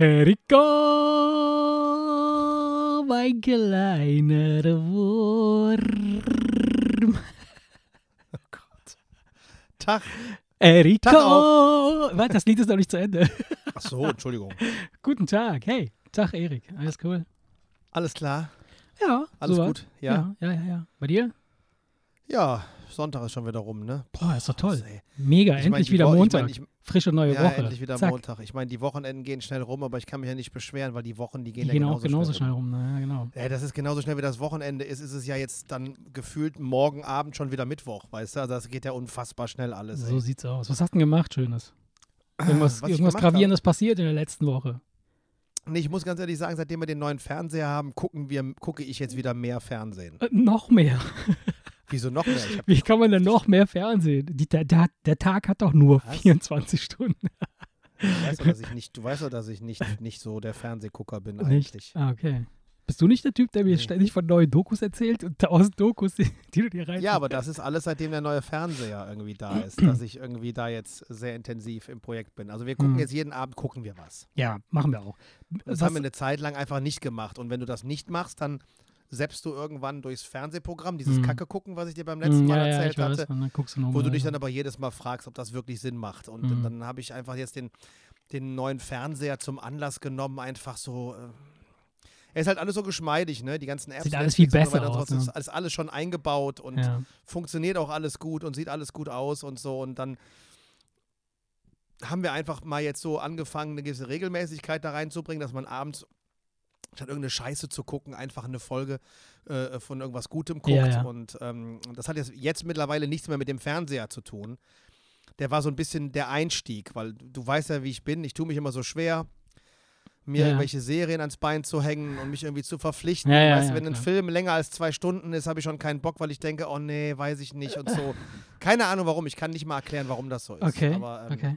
Erika, mein kleiner Wurm. Oh Gott. Tag. Auch. Warte, das Lied ist noch nicht zu Ende. Ach so, Entschuldigung. Guten Tag. Hey, Tag, Erik. Alles cool? Alles klar? Ja. Alles soweit. gut? Ja? ja? Ja, ja, ja. Bei dir? Ja, Sonntag ist schon wieder rum, ne? Boah, ist doch toll. ey. Mega, Ich mein, endlich die wieder Wo- ich Montag. mein, ich- Frische neue Ja, Woche. endlich wieder Zack. Montag. Ich meine, die Wochenenden gehen schnell rum, aber ich kann mich ja nicht beschweren, weil die Wochen, die gehen Die ja gehen genauso auch genauso schnell rum. rum. Ja, genau. Ja, das ist genauso schnell wie das Wochenende ist, ist es ja jetzt dann gefühlt morgen Abend schon wieder Mittwoch, weißt du? Also das geht ja unfassbar schnell alles. So ey. sieht's aus. Was hast du denn gemacht, Schönes? Irgendwas, Was ich irgendwas? Gravierendes passiert in der letzten Woche. Nee, ich muss ganz ehrlich sagen, seitdem wir den neuen Fernseher haben, gucken wir, gucke ich jetzt wieder mehr Fernsehen. Äh, noch mehr. Wieso noch mehr? Wie kann man denn noch mehr Fernsehen? Die, der, der, der Tag hat doch nur Was? 24 Stunden. du weißt doch, dass ich nicht, du weißt dass ich nicht, nicht so der Fernsehgucker bin Nicht? eigentlich. Ah, okay. Bist du nicht der Typ, der mir Nee. ständig von neuen Dokus erzählt und tausend Dokus, die, die du dir rein. Ja, aber das ist alles, seitdem der neue Fernseher irgendwie da ist, dass ich irgendwie da jetzt sehr intensiv im Projekt bin. Also wir gucken Mhm. jetzt jeden Abend, gucken wir was. Ja, machen wir auch. Das Was- haben wir eine Zeit lang einfach nicht gemacht. Und wenn du das nicht machst, dann seppst du irgendwann durchs Fernsehprogramm, dieses Mhm. Kacke gucken, was ich dir beim letzten Mm, Mal ja, ja, erzählt ich weiß, hatte, du wo du dich dann aber jedes Mal fragst, ob das wirklich Sinn macht. Und Mhm. dann habe ich einfach jetzt den, den neuen Fernseher zum Anlass genommen, einfach so. Äh, er ist halt alles so geschmeidig, ne? Die ganzen Apps. Sieht alles viel besser so aus, ne? Ist alles schon eingebaut und ja. funktioniert auch alles gut und sieht alles gut aus und so. Und dann haben wir einfach mal jetzt so angefangen, eine gewisse Regelmäßigkeit da reinzubringen, dass man abends statt irgendeine Scheiße zu gucken, einfach eine Folge äh, von irgendwas Gutem guckt. Ja, ja. Und ähm, das hat jetzt, jetzt mittlerweile nichts mehr mit dem Fernseher zu tun. Der war so ein bisschen der Einstieg, weil du weißt ja, wie ich bin. Ich tue mich immer so schwer, mir Ja, irgendwelche Serien ans Bein zu hängen und mich irgendwie zu verpflichten. Weißt, wenn ein. Film länger als zwei Stunden ist, habe ich schon keinen Bock, weil ich denke, oh nee, weiß ich nicht und so. Keine Ahnung warum, ich kann nicht mal erklären, warum das so ist. Okay, Aber ähm, okay.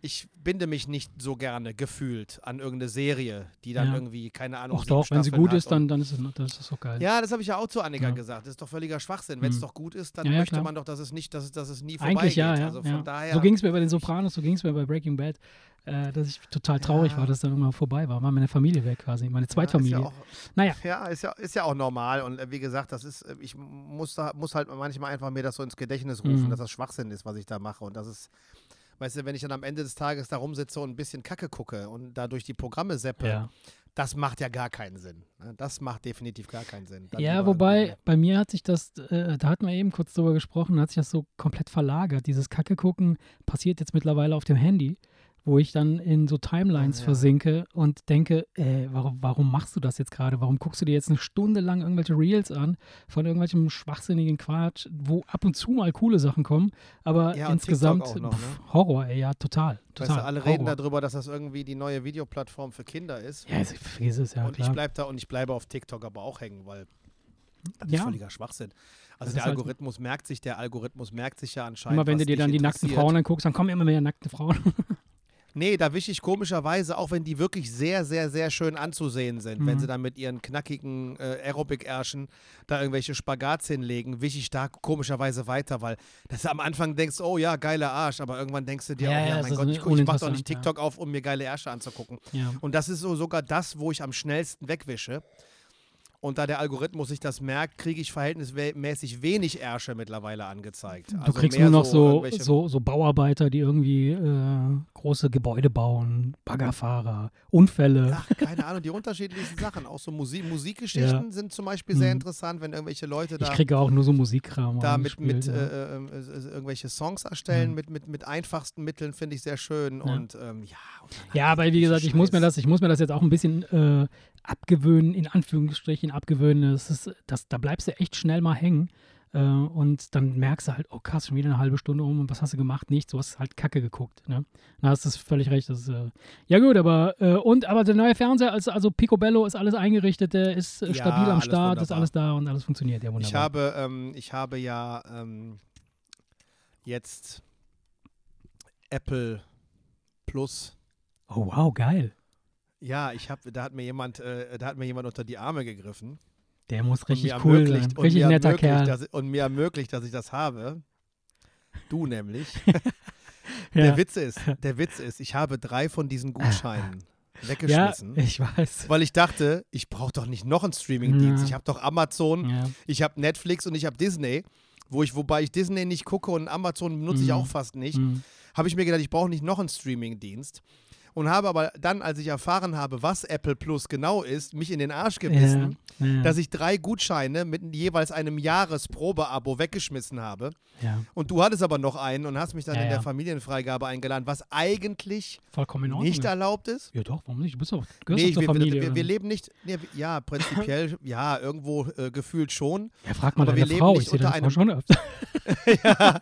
Ich binde mich nicht so gerne gefühlt an irgendeine Serie, die dann Ja. irgendwie, keine Ahnung, sieben doch, wenn sie gut ist, dann, dann ist es das ist doch geil. ja, das habe ich ja auch zu Annika Ja. gesagt. Das ist doch völliger Schwachsinn. Wenn es Mhm. doch gut ist, dann Ja, möchte klar. man doch, dass es nicht, dass es, dass es nie Eigentlich vorbeigeht. ja, ja. Also von daher. so ging es mir bei den Sopranos, so ging es mir bei Breaking Bad, äh, dass ich total traurig war, dass dann immer vorbei war. War meine Familie weg quasi, meine Ja, Zweitfamilie. Ist ja, auch, Naja. ja, ist ja, ist ja auch normal. Und äh, wie gesagt, das ist, äh, ich muss, da, muss halt manchmal einfach mir das so ins Gedächtnis rufen, Mhm. dass das Schwachsinn ist, was ich da mache. Und das ist, weißt du, wenn ich dann am Ende des Tages da rumsitze und ein bisschen Kacke gucke und da durch die Programme seppe, ja. das macht ja gar keinen Sinn. ne? Das macht definitiv gar keinen Sinn. Dann Ja, wobei bei mir hat sich das, äh, da hatten wir eben kurz drüber gesprochen, hat sich das so komplett verlagert. Dieses Kacke gucken passiert jetzt mittlerweile auf dem Handy, wo ich dann in so Timelines Ja. versinke und denke, äh, warum, warum machst du das jetzt gerade? Warum guckst du dir jetzt eine Stunde lang irgendwelche Reels an von irgendwelchem schwachsinnigen Quatsch, wo ab und zu mal coole Sachen kommen, aber Ja, insgesamt noch, pff, ne? Horror, ey, ja, total. total Weißt du, alle Horror. reden darüber, dass das irgendwie die neue Videoplattform für Kinder ist. Ja, also, vergiss es, ja, und ich klar. bleib da und ich bleibe auf TikTok aber auch hängen, weil das Ja. ist völliger Schwachsinn. Also Das der halt- Algorithmus merkt sich, der Algorithmus merkt sich ja anscheinend. Immer wenn du dir dann die nackten. Frauen anguckst, dann kommen immer mehr nackte Frauen. Nee, da wische ich komischerweise, auch wenn die wirklich sehr, sehr, sehr schön anzusehen sind, wenn Mhm. sie dann mit ihren knackigen äh, Aerobic-Ärschen da irgendwelche Spagats hinlegen, wische ich da komischerweise weiter, weil das am Anfang denkst, oh ja, geiler Arsch, aber irgendwann denkst du dir, Ja, oh ja, ja, mein Gott, ich, ich mach doch nicht uninteressant, ja. TikTok auf, um mir geile Ärsche anzugucken. Und das ist so sogar das, wo ich am schnellsten wegwische. Und da der Algorithmus sich das merkt, kriege ich verhältnismäßig wenig Ärsche mittlerweile angezeigt. Du Also kriegst mehr nur noch so, so, so Bauarbeiter, die irgendwie äh, große Gebäude bauen, Baggerfahrer, Unfälle. Ach, keine Ahnung, die unterschiedlichsten Sachen. Auch so Musik, Musikgeschichten Ja. sind zum Beispiel sehr Mhm. interessant, wenn irgendwelche Leute ich da, kriege auch nur so Musikkram. da mit, mit ja. äh, äh, äh, irgendwelche Songs erstellen, Mhm. mit, mit, mit einfachsten Mitteln, finde ich sehr schön. Ja. Und ähm, ja, und Ja, halt aber wie gesagt, ich muss mir das, ich muss mir das jetzt auch ein bisschen äh, abgewöhnen, in Anführungsstrichen abgewöhnen. Das ist, das, da bleibst du echt schnell mal hängen. Äh, und dann merkst du halt, oh krass, schon wieder eine halbe Stunde um und was hast du gemacht? Nichts, du hast halt Kacke geguckt. Ne? Da hast du völlig recht. Das ist, äh, ja gut, aber äh, und aber der neue Fernseher, also, also Picobello ist alles eingerichtet, der ist äh, Ja, stabil am Start, ist wunderbar. alles da und alles funktioniert. Ja, Ich wunderbar. habe, ähm, ich habe ja ähm, jetzt Apple Plus. oh wow, geil. Ja, ich habe, da hat mir jemand, äh, da hat mir jemand unter die Arme gegriffen. Der muss richtig cool sein. Richtig netter Kerl. Dass, und mir ermöglicht, dass ich das habe. Du nämlich. Ja. Der Witz ist, der Witz ist, ich habe drei von diesen Gutscheinen. weggeschmissen. Ja, ich weiß. Weil ich dachte, ich brauche doch nicht noch einen Streamingdienst. Ja. Ich habe doch Amazon, Ja. ich habe Netflix und ich habe Disney. Wo ich, wobei ich Disney nicht gucke und Amazon benutze ich Mhm. auch fast nicht, Mhm. habe ich mir gedacht, ich brauche nicht noch einen Streamingdienst. Und habe aber dann, als ich erfahren habe, was Apple Plus genau ist, mich in den Arsch gebissen, Ja. Ja. dass ich drei Gutscheine mit jeweils einem Jahresprobeabo weggeschmissen habe. ja. Und du hattest aber noch einen und hast mich dann in der. Familienfreigabe eingeladen, was eigentlich nicht erlaubt ist. ja, doch, warum nicht? Du bist doch, gehörst Nee, wir, Familie. wir, wir, wir leben nicht, nee, wir- ja, prinzipiell, ja, irgendwo äh, gefühlt schon. ja, frag mal aber wir deine leben Frau. nicht Ich unter einem- schon öfter. ja.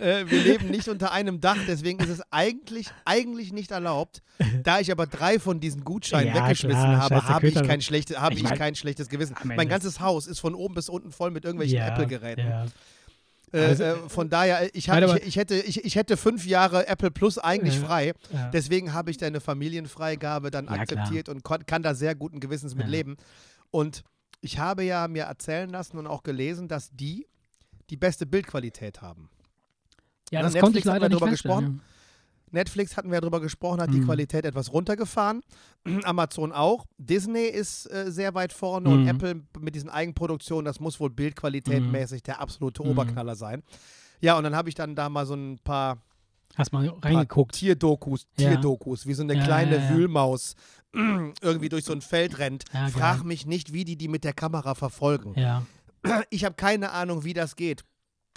Äh, wir leben nicht unter einem Dach, deswegen ist es eigentlich, eigentlich nicht erlaubt. Da ich aber drei von diesen Gutscheinen Ja, weggeschmissen klar, habe, habe ich, kein, schlechte, habe Ich ich mein, kein schlechtes Gewissen. Mein ganzes Haus ist von oben bis unten voll mit irgendwelchen ja, Apple-Geräten. Ja. Äh, Also, äh, von daher, äh, ich, hab, ich, ich, hätte, ich, ich hätte fünf Jahre Apple Plus eigentlich Ja. frei. Ja. Deswegen habe ich deine Familienfreigabe dann Ja, klar. akzeptiert und kon- kann da sehr guten Gewissens mit leben. Und ich habe ja mir erzählen lassen und auch gelesen, dass die die beste Bildqualität haben. Ja, Na, das Netflix konnte ich leider nicht drüber feststellen. Netflix hatten wir ja drüber gesprochen, hat die Mhm. Qualität etwas runtergefahren. Amazon auch. Disney ist äh, sehr weit vorne und Mhm. Apple mit diesen Eigenproduktionen, das muss wohl Bildqualität Mhm. der absolute Mhm. Oberknaller sein. Ja, und dann habe ich dann da mal so ein paar, Ja. Hast mal reingeguckt. Tierdokus, Ja. Tierdokus, wie so eine Ja, kleine ja, ja. Wühlmaus irgendwie durch so ein Feld rennt. Ja, Frag geil. mich nicht, wie die die mit der Kamera verfolgen. Ja, Ich habe keine Ahnung, wie das geht.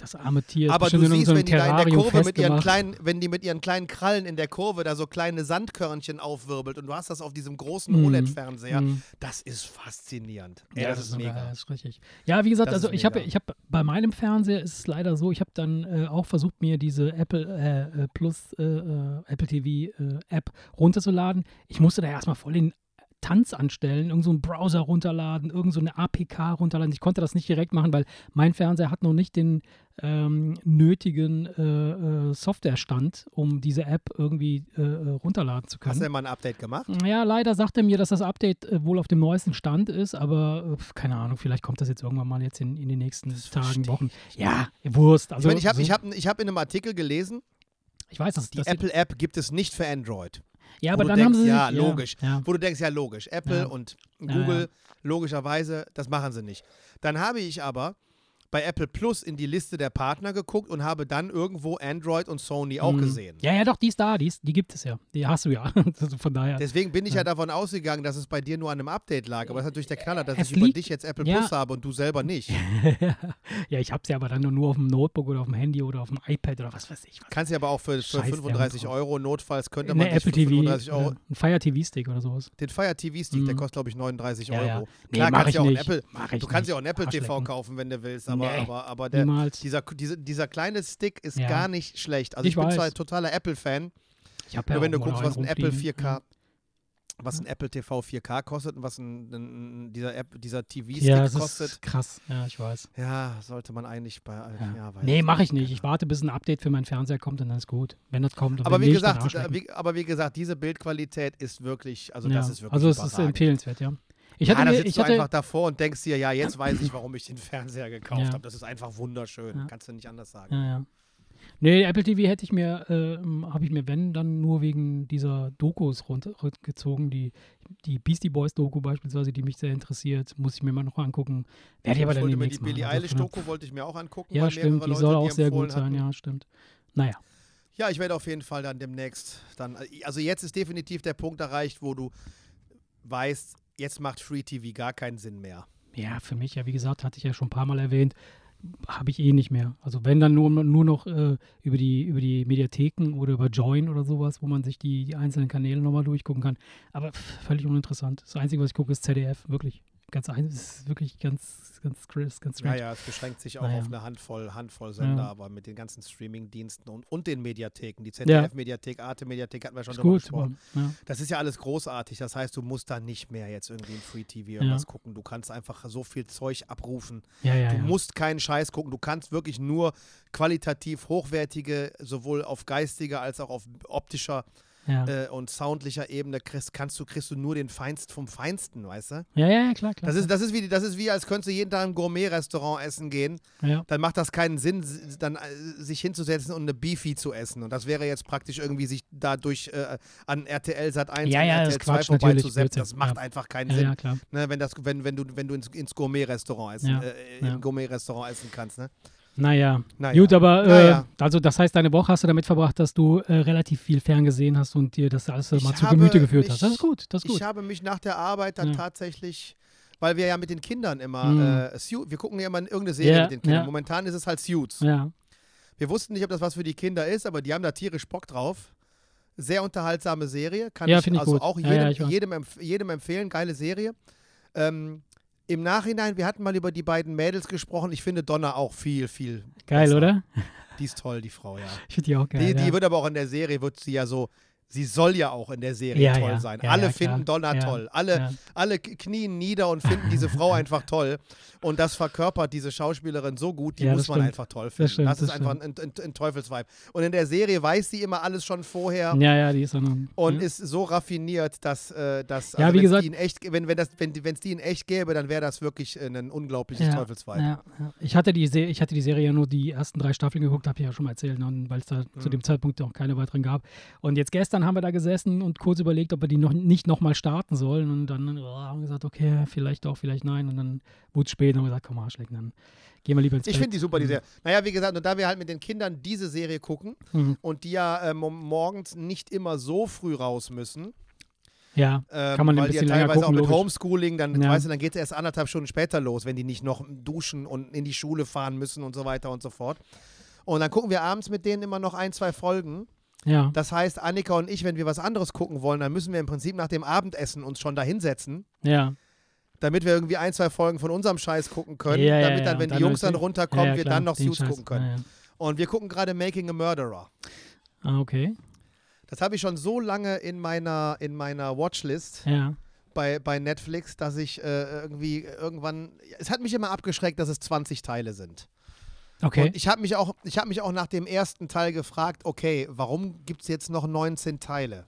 Das arme Tier. ist Aber du siehst, wenn die da in der Kurve mit ihren kleinen, wenn die mit ihren kleinen Krallen in der Kurve da so kleine Sandkörnchen aufwirbelt und du hast das auf diesem großen Mhm. OLED-Fernseher, Mhm. das ist faszinierend. Ey, Ja, das, ist so mega. das ist richtig. Ja, wie gesagt, Das also ist ich habe ich habe bei meinem Fernseher ist es leider so, ich habe dann äh, auch versucht mir diese Apple äh, äh, Plus äh, äh, Apple TV äh, App runterzuladen. Ich musste da erstmal voll den Tanz anstellen, irgend so einen Browser runterladen, irgend so eine APK runterladen. Ich konnte das nicht direkt machen, weil mein Fernseher hat noch nicht den ähm, nötigen äh, äh, Softwarestand, um diese App irgendwie äh, äh, runterladen zu können. Hast du denn mal ein Update gemacht? Ja, leider sagt er mir, dass das Update äh, wohl auf dem neuesten Stand ist, aber äh, keine Ahnung, vielleicht kommt das jetzt irgendwann mal jetzt in, in den nächsten Tagen, versteh Wochen. Ja, Wurst. Also, ich meine, ich habe so, ich hab, ich hab in einem Artikel gelesen, ich weiß, dass die das Apple-App gibt es nicht für Android. Ja, aber dann denkst, haben sie ja, sich, logisch. Ja, Wo du denkst, ja, logisch. Apple Ja. und Ja, Google, ja. logischerweise, das machen sie nicht. Dann habe ich aber bei Apple Plus in die Liste der Partner geguckt und habe dann irgendwo Android und Sony auch Mhm. gesehen. Ja, ja, doch, die ist da, die, ist, die gibt es ja. Die hast du ja. also von daher. Deswegen bin ich ja. Ja. davon ausgegangen, dass es bei dir nur an einem Update lag. Aber das ist natürlich der Knaller, dass Es ich über dich jetzt Apple ja. Plus habe und du selber nicht. ja, ich habe ja aber dann nur auf dem Notebook oder auf dem Handy oder auf dem iPad oder was weiß ich. Was. Kannst du aber auch für, für Scheiß der 35 drauf. Euro notfalls könnte man Apple TV, 35 Euro. oder ein Fire TV Stick oder sowas. Den Fire TV Stick, der Mhm. kostet glaube ich 39 Ja, Euro. ja. Nee, Klar, kannst ich auch nicht. Apple, Mach ich du kannst ja auch einen Apple TV kaufen, wenn du willst, aber, Nee, aber, aber der, Niemals. dieser, diese, dieser kleine Stick ist Ja. gar nicht schlecht. Also ich, Ich bin weiß. zwar ein totaler Apple-Fan, ja nur wenn du guckst, was ein Apple rumfliegen. 4K, was ein Apple TV 4K kostet und was ein, ein, dieser, App, dieser TV-Stick Ja, das kostet, ist krass. Ja, ich weiß. ja, sollte man eigentlich bei. Ja. Ja. nee, mache ich nicht. Ich warte, bis ein Update für meinen Fernseher kommt und dann ist gut. Wenn das kommt. Aber wie, gesagt, äh, wie, aber wie gesagt, diese Bildqualität ist wirklich, also ja. das ist wirklich Also es ist empfehlenswert, ja. Ich ja, hatte, da mir, sitzt du hatte einfach davor und denkst dir, ja, jetzt weiß ich, warum ich den Fernseher gekauft Ja. habe. Das ist einfach wunderschön. Ja. Kannst du nicht anders sagen. Ja, ja. Nee, Apple TV hätte ich mir, ähm, habe ich mir, wenn, dann nur wegen dieser Dokus runtergezogen. Die, die Beastie Boys Doku beispielsweise, die mich sehr interessiert, muss ich mir mal noch angucken. Werde ich aber dann wollte mir die Billie. Also von Eilish-Doku wollte ich mir auch angucken. Ja, stimmt, die Leute soll auch sehr empfohlen gut sein, hatten. ja, stimmt. Naja, Ja, ich werde auf jeden Fall dann demnächst dann. Also jetzt ist definitiv der Punkt erreicht, wo du weißt, jetzt macht Free TV gar keinen Sinn mehr. ja, für mich, ja, wie gesagt, hatte ich ja schon ein paar Mal erwähnt, habe ich eh nicht mehr. Also wenn dann nur, nur noch äh, über, die, über die Mediatheken oder über Join oder sowas, wo man sich die, die einzelnen Kanäle nochmal durchgucken kann. Aber pff, völlig uninteressant. Das Einzige, was ich gucke, ist ZDF, wirklich. Ganz ein, es ist wirklich ganz, ganz, ganz, ganz strange. Naja, es beschränkt sich auch Naja. auf eine Handvoll, Handvoll Sender, Ja. aber mit den ganzen Streaming-Diensten und, und den Mediatheken. Die. ZDF-Mediathek, Arte-Mediathek hatten wir schon drüber gesprochen. ja. Das ist ja alles großartig. Das heißt, du musst da nicht mehr jetzt irgendwie in Free TV irgendwas gucken. Du kannst einfach so viel Zeug abrufen. Du musst keinen Scheiß gucken. Du kannst wirklich nur qualitativ hochwertige, sowohl auf geistiger als auch auf optischer Ja. äh, und soundlicher Ebene kriegst, kannst du, kriegst du nur den Feinst vom Feinsten, weißt du? ja, ja, klar, klar. Das ist, das ist, wie, das ist wie, als könntest du jeden Tag im Gourmet-Restaurant essen gehen. ja. Dann macht das keinen Sinn, dann äh, sich hinzusetzen und eine Beefy zu essen. Und das wäre jetzt praktisch irgendwie sich dadurch äh, an RTL Sat 1 Ja, und ja, das RTL ist 2 Quatsch, natürlich, vorbeizusetzen. Das macht einfach keinen Sinn. ja, klar. Ne, wenn, das, wenn, wenn du, wenn du ins, ins Gourmet-Restaurant essen, äh, ja. im Gourmet-Restaurant essen kannst. Ne? Naja. Naja. Gut, aber äh, Naja. also das heißt, deine Woche hast du damit verbracht, dass du äh, relativ viel ferngesehen hast und dir das alles äh, Ich mal zu Gemüte geführt mich- hast. Das ist gut, das ist gut. Ich habe mich nach der Arbeit dann Ja. tatsächlich, weil wir ja mit den Kindern immer, Mhm. äh, wir gucken ja immer irgendeine Serie Ja, mit den Kindern. ja. Momentan ist es halt Suits. Ja, Wir wussten nicht, ob das was für die Kinder ist, aber die haben da tierisch Bock drauf. Sehr unterhaltsame Serie. Kann Ja, ich ich also gut. auch jedem, jedem, empf jedem empfehlen. Geile Serie. Ähm, Im Nachhinein, wir hatten mal über die beiden Mädels gesprochen. Ich finde Donna auch viel, viel. geil, besser. oder? Die ist toll, die Frau, ja. Ich finde die auch geil. Die, die ja. wird aber auch in der Serie, wird sie ja so, sie soll ja auch in der Serie Ja, toll ja. sein. Ja, Alle finden klar. Donna toll. Alle, alle knien nieder und finden diese Frau einfach toll. Und das verkörpert diese Schauspielerin so gut, die muss das man stimmt. einfach toll finden. Das, stimmt, ist das einfach ein, ein, ein Teufelsweib. Und in der Serie weiß sie immer alles schon vorher. ja, ja, die ist auch noch. Und ist so raffiniert, dass, äh, dass Ja, wie wenn's gesagt- die in echt, wenn wenn das, wenn es die in echt gäbe, dann wäre das wirklich äh, ein unglaubliches Teufelsweib. Ich, hatte die Se ich hatte die Serie ja nur die ersten drei Staffeln geguckt, habe ich ja schon mal erzählt, ne, weil es da zu Mhm. dem Zeitpunkt auch keine weiteren gab. Und jetzt gestern haben wir da gesessen und kurz überlegt, ob wir die noch nicht nochmal starten sollen. Und dann oh, haben wir gesagt, okay, vielleicht doch, vielleicht nein. Und dann wurde es spät und haben gesagt, komm, Arschleck, dann gehen wir lieber ins Ich Bett. finde die super, die Mhm. Serie. Naja, wie gesagt, und da wir halt mit den Kindern diese Serie gucken Mhm. und die ja ähm, morgens nicht immer so früh raus müssen, Ja, ähm, Kann man ein weil die ja bisschen teilweise gucken, auch mit logisch. Homeschooling, dann, Ja. weißt du, dann geht es erst anderthalb Stunden später los, wenn die nicht noch duschen und in die Schule fahren müssen und so weiter und so fort. Und dann gucken wir abends mit denen immer noch ein, zwei Folgen. Ja. Das heißt, Annika und ich, wenn wir was anderes gucken wollen, dann müssen wir im Prinzip nach dem Abendessen uns schon da hinsetzen, Ja, damit wir irgendwie ein, zwei Folgen von unserem Scheiß gucken können, Ja, ja, damit dann, wenn und die dann Jungs dann runterkommen, wir klar, dann noch Suits Scheiß. gucken können. Und wir gucken gerade Making a Murderer. Ah, okay. Das habe ich schon so lange in meiner, in meiner Watchlist Ja. bei, bei Netflix, dass ich äh, irgendwie irgendwann. Es hat mich immer abgeschreckt, dass es 20 Teile sind. Okay. Und ich habe mich, auch- ich hab mich auch nach dem ersten Teil gefragt, okay, warum gibt es jetzt noch 19 Teile?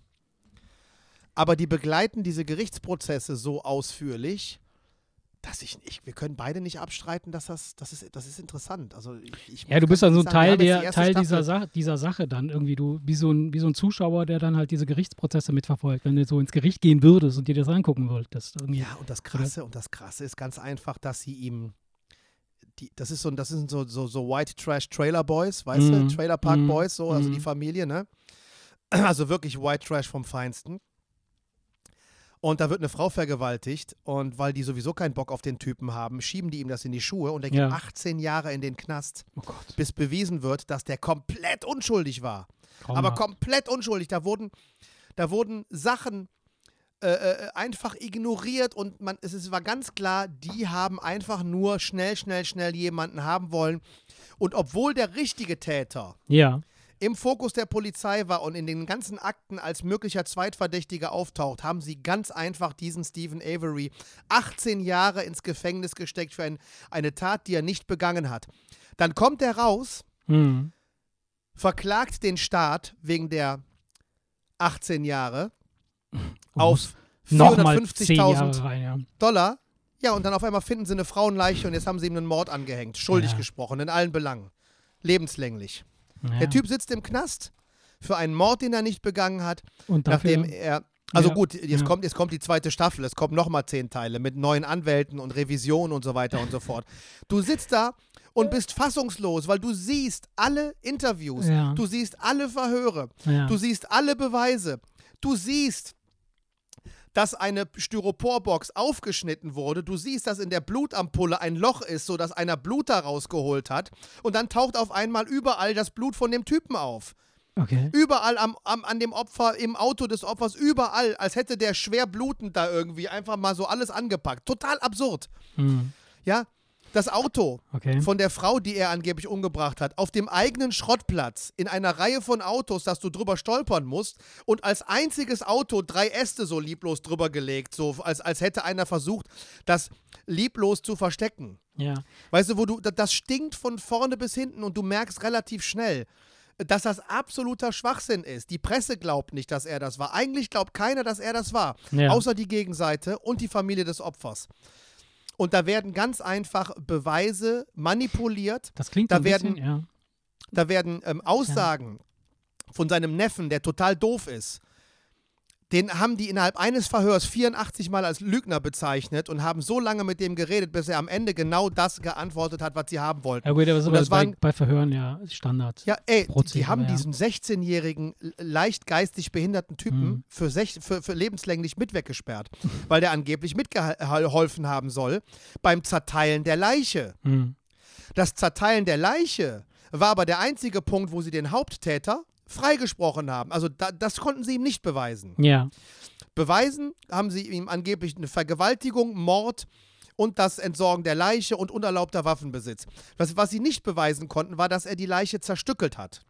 Aber die begleiten diese Gerichtsprozesse so ausführlich, dass ich, ich wir können beide nicht abstreiten, dass das, das, ist, das ist interessant. Also ich, ich Ja, du bist kann dann so nicht ein sagen, Teil, der, Teil dieser, Sa dieser Sache dann irgendwie, du, wie so, ein, wie so ein Zuschauer, der dann halt diese Gerichtsprozesse mitverfolgt, wenn du so ins Gericht gehen würdest und dir das angucken wolltest. Irgendwie. Ja, und das Krasse, und das Krasse ist ganz einfach, dass sie ihm. Die, das ist so, das sind so, so, so White Trash Trailer Boys, weißt Mhm. du? Trailer Park Mhm. Boys, so, also die Mhm. Familie, ne? Also wirklich White Trash vom Feinsten. Und da wird eine Frau vergewaltigt und weil die sowieso keinen Bock auf den Typen haben, schieben die ihm das in die Schuhe und er geht Ja. 18 Jahre in den Knast, Oh bis bewiesen wird, dass der komplett unschuldig war. Aber traumhaft. komplett unschuldig. Da wurden, da wurden Sachen äh, äh, einfach ignoriert und man, es ist, war ganz klar, die haben einfach nur schnell, schnell, schnell jemanden haben wollen. Und obwohl der richtige Täter Ja. im Fokus der Polizei war und in den ganzen Akten als möglicher Zweitverdächtiger auftaucht, haben sie ganz einfach diesen Stephen Avery 18 Jahre ins Gefängnis gesteckt für ein, eine Tat, die er nicht begangen hat. Dann kommt er raus Mhm. verklagt den Staat wegen der 18 Jahre auf 10 Jahre 450.000 rein, ja. Dollar. Ja, und dann auf einmal finden sie eine Frauenleiche und jetzt haben sie ihm einen Mord angehängt. Schuldig Ja. gesprochen, in allen Belangen. Lebenslänglich. ja. Der Typ sitzt im Knast für einen Mord, den er nicht begangen hat, Und dafür, nachdem er. Also gut, jetzt, kommt, jetzt kommt die zweite Staffel, es kommen nochmal zehn Teile mit neuen Anwälten und Revision und so weiter und so fort. Du sitzt da und bist fassungslos, weil du siehst alle Interviews, du siehst alle Verhöre. Du siehst alle Beweise. Du siehst, dass eine Styroporbox aufgeschnitten wurde. Du siehst, dass in der Blutampulle ein Loch ist, sodass einer Blut da rausgeholt hat. Und dann taucht auf einmal überall das Blut von dem Typen auf. okay. Überall am, am, an dem Opfer, im Auto des Opfers, überall, als hätte der schwer blutend da irgendwie einfach mal so alles angepackt. Total absurd. Mhm. Ja, das Auto Okay. von der Frau, die er angeblich umgebracht hat, auf dem eigenen Schrottplatz in einer Reihe von Autos, dass du drüber stolpern musst und als einziges Auto drei Äste so lieblos drüber gelegt, so als, als hätte einer versucht, das lieblos zu verstecken. Ja. Weißt du, wo du, da- das stinkt von vorne bis hinten und du merkst relativ schnell, dass das absoluter Schwachsinn ist. Die Presse glaubt nicht, dass er das war. Eigentlich glaubt keiner, dass er das war, Ja. außer die Gegenseite und die Familie des Opfers. Und da werden ganz einfach Beweise manipuliert. Das klingt Da ein bisschen, werden- ja. Da werden ähm, Aussagen von seinem Neffen, der total doof ist. Den haben die innerhalb eines Verhörs 84 Mal als Lügner bezeichnet und haben so lange mit dem geredet, bis er am Ende genau das geantwortet hat, was sie haben wollten. Ja gut, aber aber das bei, waren- bei Verhören ja Standard. Ja, ey, die, die haben ja. diesen 16-jährigen, l- leicht geistig behinderten Typen Mhm. für, sech, für, für lebenslänglich mit weggesperrt, weil der angeblich mitgeholfen haben soll beim Zerteilen der Leiche. Hm. Das Zerteilen der Leiche war aber der einzige Punkt, wo sie den Haupttäter freigesprochen haben. Also da, das konnten sie ihm nicht beweisen. Ja, Beweisen haben sie ihm angeblich eine Vergewaltigung, Mord und das Entsorgen der Leiche und unerlaubter Waffenbesitz. Was, was sie nicht beweisen konnten, war, dass er die Leiche zerstückelt hat.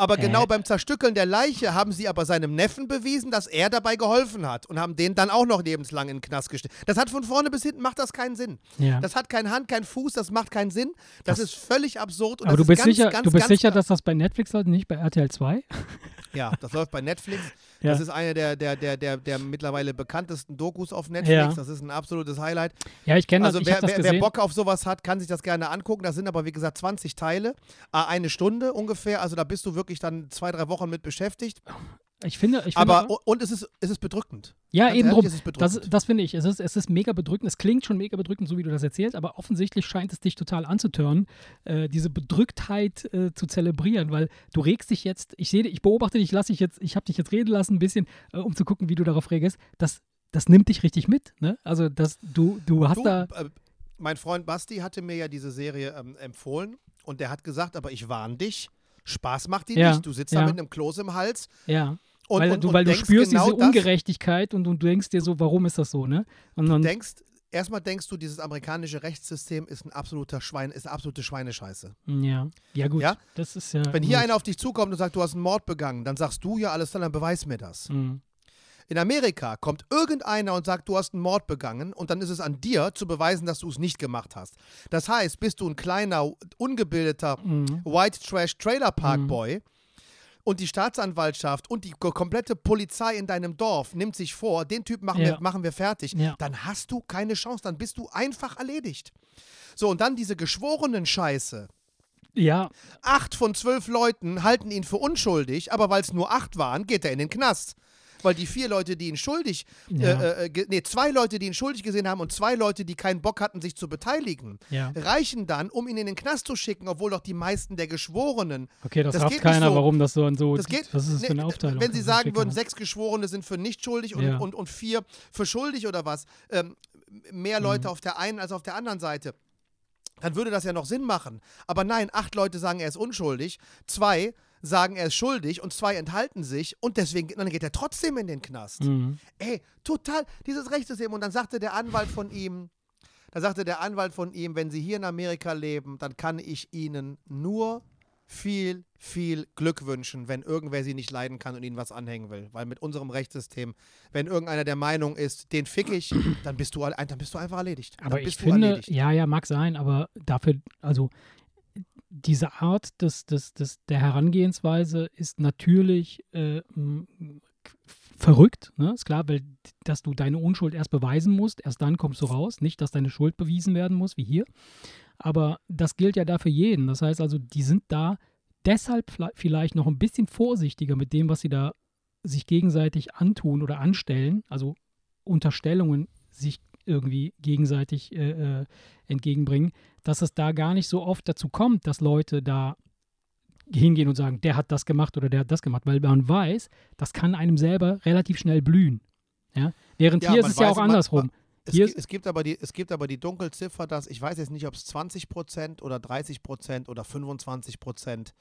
Aber Äh. genau beim Zerstückeln der Leiche haben sie aber seinem Neffen bewiesen, dass er dabei geholfen hat und haben den dann auch noch lebenslang in den Knast gestellt. Das hat von vorne bis hinten macht das keinen Sinn. ja. Das hat keine Hand, kein Fuß, das macht keinen Sinn. Das, ist völlig absurd. Und aber das du ist bist ganz, sicher, ganz, du bist ganz sicher, dass das bei Netflix läuft, nicht bei RTL 2? Ja, das läuft bei Netflix. Ja. Das ist eine der, der, der, der, der mittlerweile bekanntesten Dokus auf Netflix. Ja. Das ist ein absolutes Highlight. Ja, ich kenne das, Also wer, habe das wer, wer. Bock auf sowas hat, kann sich das gerne angucken. Das sind aber, wie gesagt, 20 Teile. Ah, Eine Stunde ungefähr. Also da bist du wirklich dann zwei, drei Wochen mit beschäftigt. Ich finde, ich finde Aber, und es ist, es ist bedrückend. Ja, Ganz eben ehrlich, drum. es ist Das, bedrückend. das finde ich. Es ist, es ist mega bedrückend. Es klingt schon mega bedrückend, so wie du das erzählst, aber offensichtlich scheint es dich total anzutören, äh, diese Bedrücktheit äh, zu zelebrieren, weil du regst dich jetzt, ich sehe, ich beobachte dich, lass ich jetzt, ich habe dich jetzt reden lassen, ein bisschen, äh, um zu gucken, wie du darauf reagierst. Das, das nimmt dich richtig mit, ne? Also, dass du, du hast Du, da. äh, mein Freund Basti hatte mir ja diese Serie ähm, empfohlen und der hat gesagt, aber ich warne dich. Spaß macht die Ja, nicht. Du sitzt ja. da mit einem Kloß im Hals Ja. Und, weil und, du, weil du spürst genau diese Ungerechtigkeit und, und du denkst dir so, warum ist das so, ne? Und dann, denkst, erstmal denkst du, dieses amerikanische Rechtssystem ist ein absoluter Schwein, ist eine absolute Schweinescheiße. ja. Ja, gut. Ja? Das ist ja. Wenn hier gut. einer auf dich zukommt und sagt, du hast einen Mord begangen, dann sagst du ja alles, dann beweis mir das. Mhm. In Amerika kommt irgendeiner und sagt, du hast einen Mord begangen und dann ist es an dir zu beweisen, dass du es nicht gemacht hast. Das heißt, bist du ein kleiner, ungebildeter Mhm. White Trash Trailer Park Boy und die Staatsanwaltschaft und die ko- komplette Polizei in deinem Dorf nimmt sich vor, den Typ machen, Ja. wir, machen wir fertig, Ja. dann hast du keine Chance, dann bist du einfach erledigt. So, und dann diese geschworenen Scheiße. Ja, Acht von zwölf Leuten halten ihn für unschuldig, aber weil es nur acht waren, geht er in den Knast. Weil die vier Leute, die ihn schuldig, Ja. äh, äh, nee, zwei Leute, die ihn schuldig gesehen haben und zwei Leute, die keinen Bock hatten, sich zu beteiligen, ja. reichen dann, um ihn in den Knast zu schicken, obwohl doch die meisten der Geschworenen Okay, das, Das rafft geht nicht keiner, so. warum das so und so. Das geht. was ist das für eine Aufteilung? Wenn Sie sagen würden, sechs Geschworene sind für nicht schuldig und, Ja. und, und vier für schuldig oder was, ähm, mehr Mhm. Leute auf der einen als auf der anderen Seite, dann würde das ja noch Sinn machen. Aber nein, acht Leute sagen, er ist unschuldig, zwei sagen, er ist schuldig und zwei enthalten sich und deswegen dann geht er trotzdem in den Knast. Mhm. Ey, total, dieses Rechtssystem. Und dann sagte der Anwalt von ihm, da sagte der Anwalt von ihm, wenn Sie hier in Amerika leben, dann kann ich Ihnen nur viel, viel Glück wünschen, wenn irgendwer Sie nicht leiden kann und Ihnen was anhängen will. Weil mit unserem Rechtssystem, wenn irgendeiner der Meinung ist, den fick ich, dann bist du, dann bist du einfach erledigt. Aber ich finde, erledigt. ja, ja, mag sein, aber dafür, also diese Art des, des, des, der Herangehensweise ist natürlich äh, verrückt, ne? Ist klar, weil dass du deine Unschuld erst beweisen musst, erst dann kommst du raus. Nicht, dass deine Schuld bewiesen werden muss, wie hier. Aber das gilt ja da für jeden. Das heißt also, die sind da deshalb vielleicht noch ein bisschen vorsichtiger mit dem, was sie da sich gegenseitig antun oder anstellen, also Unterstellungen sich irgendwie gegenseitig äh, äh, entgegenbringen, dass es da gar nicht so oft dazu kommt, dass Leute da hingehen und sagen, der hat das gemacht oder der hat das gemacht, weil man weiß, das kann einem selber relativ schnell blühen. Ja? Während Ja, hier ist man es ja weiß, auch man- andersrum. Es, Hier gi- es, gibt aber die, es gibt aber die Dunkelziffer, dass ich weiß jetzt nicht, ob es 20 Prozent oder 30 Prozent oder 25 Prozent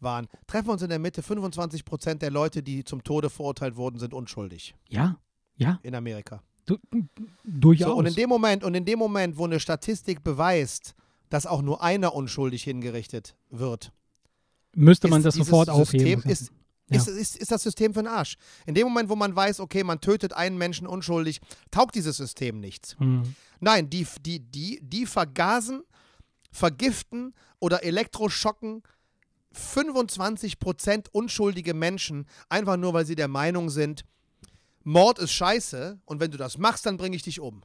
waren. Treffen wir uns in der Mitte. 25 Prozent der Leute, die zum Tode verurteilt wurden, sind unschuldig ja, ja, in Amerika. du, durchaus. So, und in dem Moment, und in dem Moment, wo eine Statistik beweist, dass auch nur einer unschuldig hingerichtet wird, Müsste man ist das sofort System, aufheben. ist, Ja. ist, ist, ist das System für den Arsch. In dem Moment, wo man weiß, okay, man tötet einen Menschen unschuldig, taugt dieses System nichts. Hm. Nein, die, die, die, die vergasen, vergiften oder elektroschocken 25% unschuldige Menschen, einfach nur weil sie der Meinung sind, Mord ist scheiße und wenn du das machst, dann bringe ich dich um.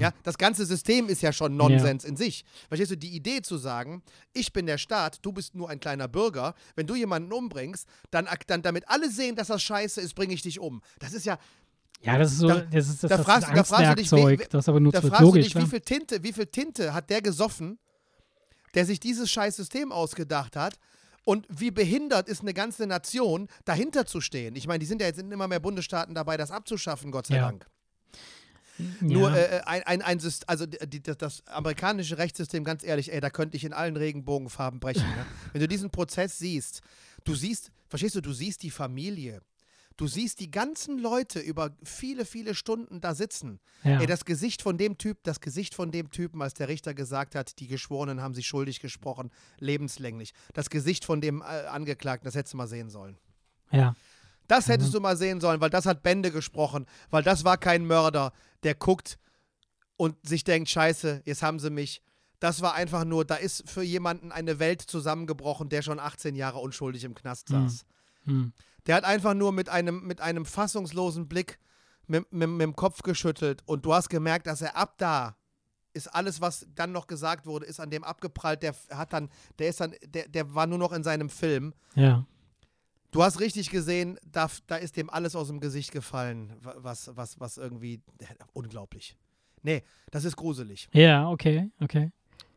Ja, das ganze System ist ja schon Nonsens in sich. Verstehst du, die Idee zu sagen, ich bin der Staat, du bist nur ein kleiner Bürger, wenn du jemanden umbringst, dann, dann damit alle sehen, dass das scheiße ist, bringe ich dich um. Das ist ja, Ja, das ist so, Da- das ist das, da das fragst- da fragst du dich, das aber nutzt da fragst Logisch, du dich, klar. wie viel, Tinte, wie viel Tinte hat der gesoffen, der sich dieses scheiß System ausgedacht hat und wie behindert ist eine ganze Nation, dahinter zu stehen. Ich meine, die sind ja jetzt in immer mehr Bundesstaaten dabei, das abzuschaffen, Gott sei Ja. Dank. Nur ja. äh, ein, ein, ein Syst- also die, die, das, das amerikanische Rechtssystem, ganz ehrlich, ey, da könnte ich in allen Regenbogenfarben brechen. Ne? Wenn du diesen Prozess siehst, du siehst, verstehst du, du siehst die Familie. Du siehst die ganzen Leute über viele, viele Stunden da sitzen. ja. Ey, das Gesicht von dem Typ, das Gesicht von dem Typen, als der Richter gesagt hat, die Geschworenen haben sich schuldig gesprochen, lebenslänglich. Das Gesicht von dem äh, Angeklagten, das hättest du mal sehen sollen. ja. Das hättest du mal sehen sollen, weil das hat Bände gesprochen, weil das war kein Mörder, der guckt und sich denkt, scheiße, jetzt haben sie mich. Das war einfach nur, da ist für jemanden eine Welt zusammengebrochen, der schon 18 Jahre unschuldig im Knast Hm. saß. Hm. Der hat einfach nur mit einem, mit einem fassungslosen Blick mit, mit, mit dem Kopf geschüttelt und du hast gemerkt, dass er ab da ist alles, was dann noch gesagt wurde, ist an dem abgeprallt. Der hat dann, der ist dann, der, der war nur noch in seinem Film. ja. Du hast richtig gesehen, da, da ist dem alles aus dem Gesicht gefallen, wa- was, was, was irgendwie unglaublich. Nee, das ist gruselig. Ja, okay, okay.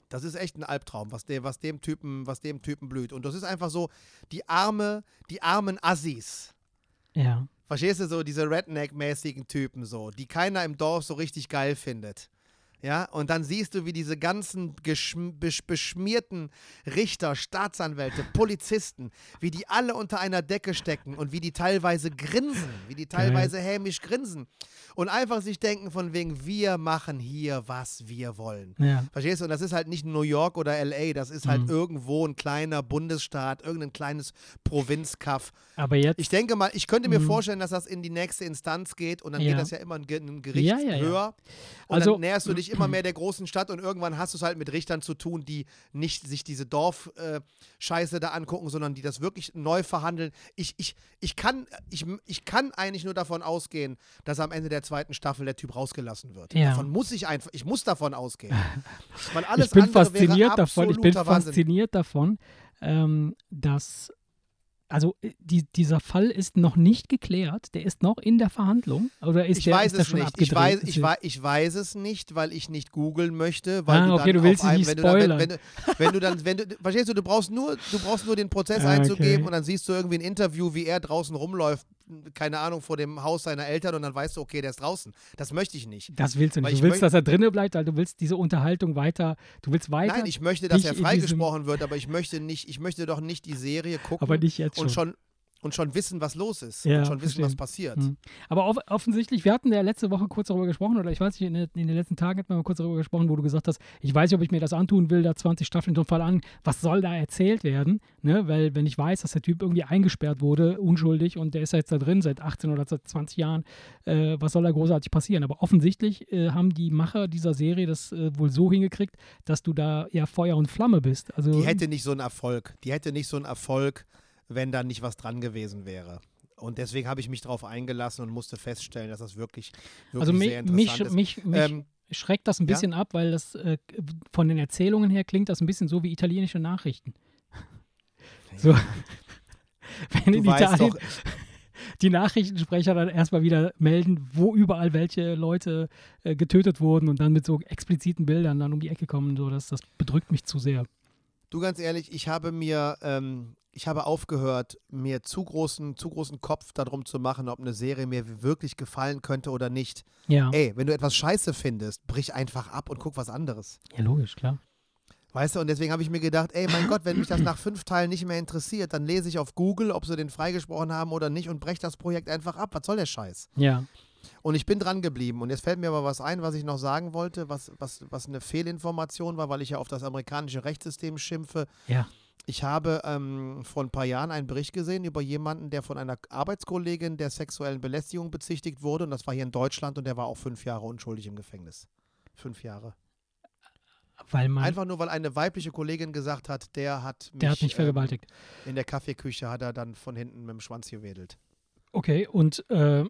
Das ist echt ein Albtraum, was, dem, was, dem Typen, was dem Typen blüht. Und das ist einfach so, die arme, die armen Assis. Ja. Verstehst du so, diese Redneck-mäßigen Typen so, die keiner im Dorf so richtig geil findet. Ja, und dann siehst du, wie diese ganzen besch beschmierten Richter, Staatsanwälte, Polizisten, wie die alle unter einer Decke stecken und wie die teilweise grinsen, wie die teilweise hämisch grinsen und einfach sich denken von wegen, wir machen hier, was wir wollen. Ja. Verstehst du? Und das ist halt nicht New York oder LA, das ist halt Mhm. irgendwo ein kleiner Bundesstaat, irgendein kleines Provinzkaff. Aber jetzt. Ich denke mal, ich könnte mir Mhm. vorstellen, dass das in die nächste Instanz geht und dann Ja. geht das ja immer ein, Ge- ein Gericht ja. höher. Und Also- dann näherst du dich immer mehr der großen Stadt und irgendwann hast du es halt mit Richtern zu tun, die nicht sich diese Dorf-Scheiße da angucken, sondern die das wirklich neu verhandeln. Ich, ich, ich, kann, ich, ich kann eigentlich nur davon ausgehen, dass am Ende der zweiten Staffel der Typ rausgelassen wird. Ja. Davon muss ich einfach, ich muss davon ausgehen. Ich bin fasziniert davon. Ich bin Wahnsinn. fasziniert davon, ähm, dass also äh, die, dieser Fall ist noch nicht geklärt. Der ist noch in der Verhandlung oder ist Ich der, weiß ist es schon nicht. abgedreht? Ich weiß, ich, weiß, ich weiß es nicht, weil ich nicht googeln möchte. Weil Ah, du okay, dann du willst auf einem- nicht wenn du dann, wenn, spoilern. wenn, du, wenn du dann, wenn du, verstehst du, du brauchst nur, du brauchst nur den Prozess Ah, einzugeben okay. und dann siehst du irgendwie ein Interview, wie er draußen rumläuft, keine Ahnung, vor dem Haus seiner Eltern und dann weißt du, okay, der ist draußen. Das möchte ich nicht. das willst du weil nicht. ich Du willst, dass er drinne bleibt, weil du willst diese Unterhaltung weiter. Du willst weiter. Nein, ich möchte, dass er freigesprochen wird, aber ich möchte nicht, ich möchte doch nicht die Serie gucken aber nicht jetzt schon. und schon und schon wissen, was los ist Ja, und schon wissen, was passiert. Hm. Aber off offensichtlich, wir hatten ja letzte Woche kurz darüber gesprochen, oder ich weiß nicht, in, den- in den letzten Tagen hatten wir mal kurz darüber gesprochen, wo du gesagt hast, ich weiß nicht, ob ich mir das antun will, da 20 Staffeln so einen Fall an, was soll da erzählt werden? Ne? Weil, wenn ich weiß, dass der Typ irgendwie eingesperrt wurde, unschuldig, und der ist jetzt da drin seit 18 oder seit 20 Jahren, äh, was soll da großartig passieren? Aber offensichtlich äh, haben die Macher dieser Serie das äh, wohl so hingekriegt, dass du da ja Feuer und Flamme bist. Also, Die hätte nicht so einen Erfolg. Die hätte nicht so einen Erfolg, wenn da nicht was dran gewesen wäre. Und deswegen habe ich mich darauf eingelassen und musste feststellen, dass das wirklich, wirklich also sehr mich, interessant mich, ist. mich, mich Ähm, schreckt das ein ja? bisschen ab, weil das äh, von den Erzählungen her klingt das ein bisschen so wie italienische Nachrichten. So. Wenn in du weißt Italien die Nachrichtensprecher dann erstmal wieder melden, wo überall welche Leute äh, getötet wurden und dann mit so expliziten Bildern dann um die Ecke kommen, so das, das bedrückt mich zu sehr. Du ganz ehrlich, ich habe mir, ähm, ich habe aufgehört, mir zu großen, zu großen Kopf darum zu machen, ob eine Serie mir wirklich gefallen könnte oder nicht. Ja, Ey, wenn du etwas scheiße findest, brich einfach ab und guck was anderes. ja logisch, klar. Weißt du, und deswegen habe ich mir gedacht, ey, mein Gott, wenn mich das nach fünf Teilen nicht mehr interessiert, dann lese ich auf Google, ob sie den freigesprochen haben oder nicht und breche das Projekt einfach ab. Was soll der Scheiß? Ja, Und ich bin dran geblieben. Und jetzt fällt mir aber was ein, was ich noch sagen wollte, was, was, was eine Fehlinformation war, weil ich ja auf das amerikanische Rechtssystem schimpfe. ja. Ich habe ähm, vor ein paar Jahren einen Bericht gesehen über jemanden, der von einer Arbeitskollegin der sexuellen Belästigung bezichtigt wurde. Und das war hier in Deutschland und der war auch fünf Jahre unschuldig im Gefängnis. Fünf Jahre. Einfach nur, weil eine weibliche Kollegin gesagt hat, der hat mich, der hat mich ähm, vergewaltigt. in der Kaffeeküche hat er dann von hinten mit dem Schwanz gewedelt. Okay, und äh,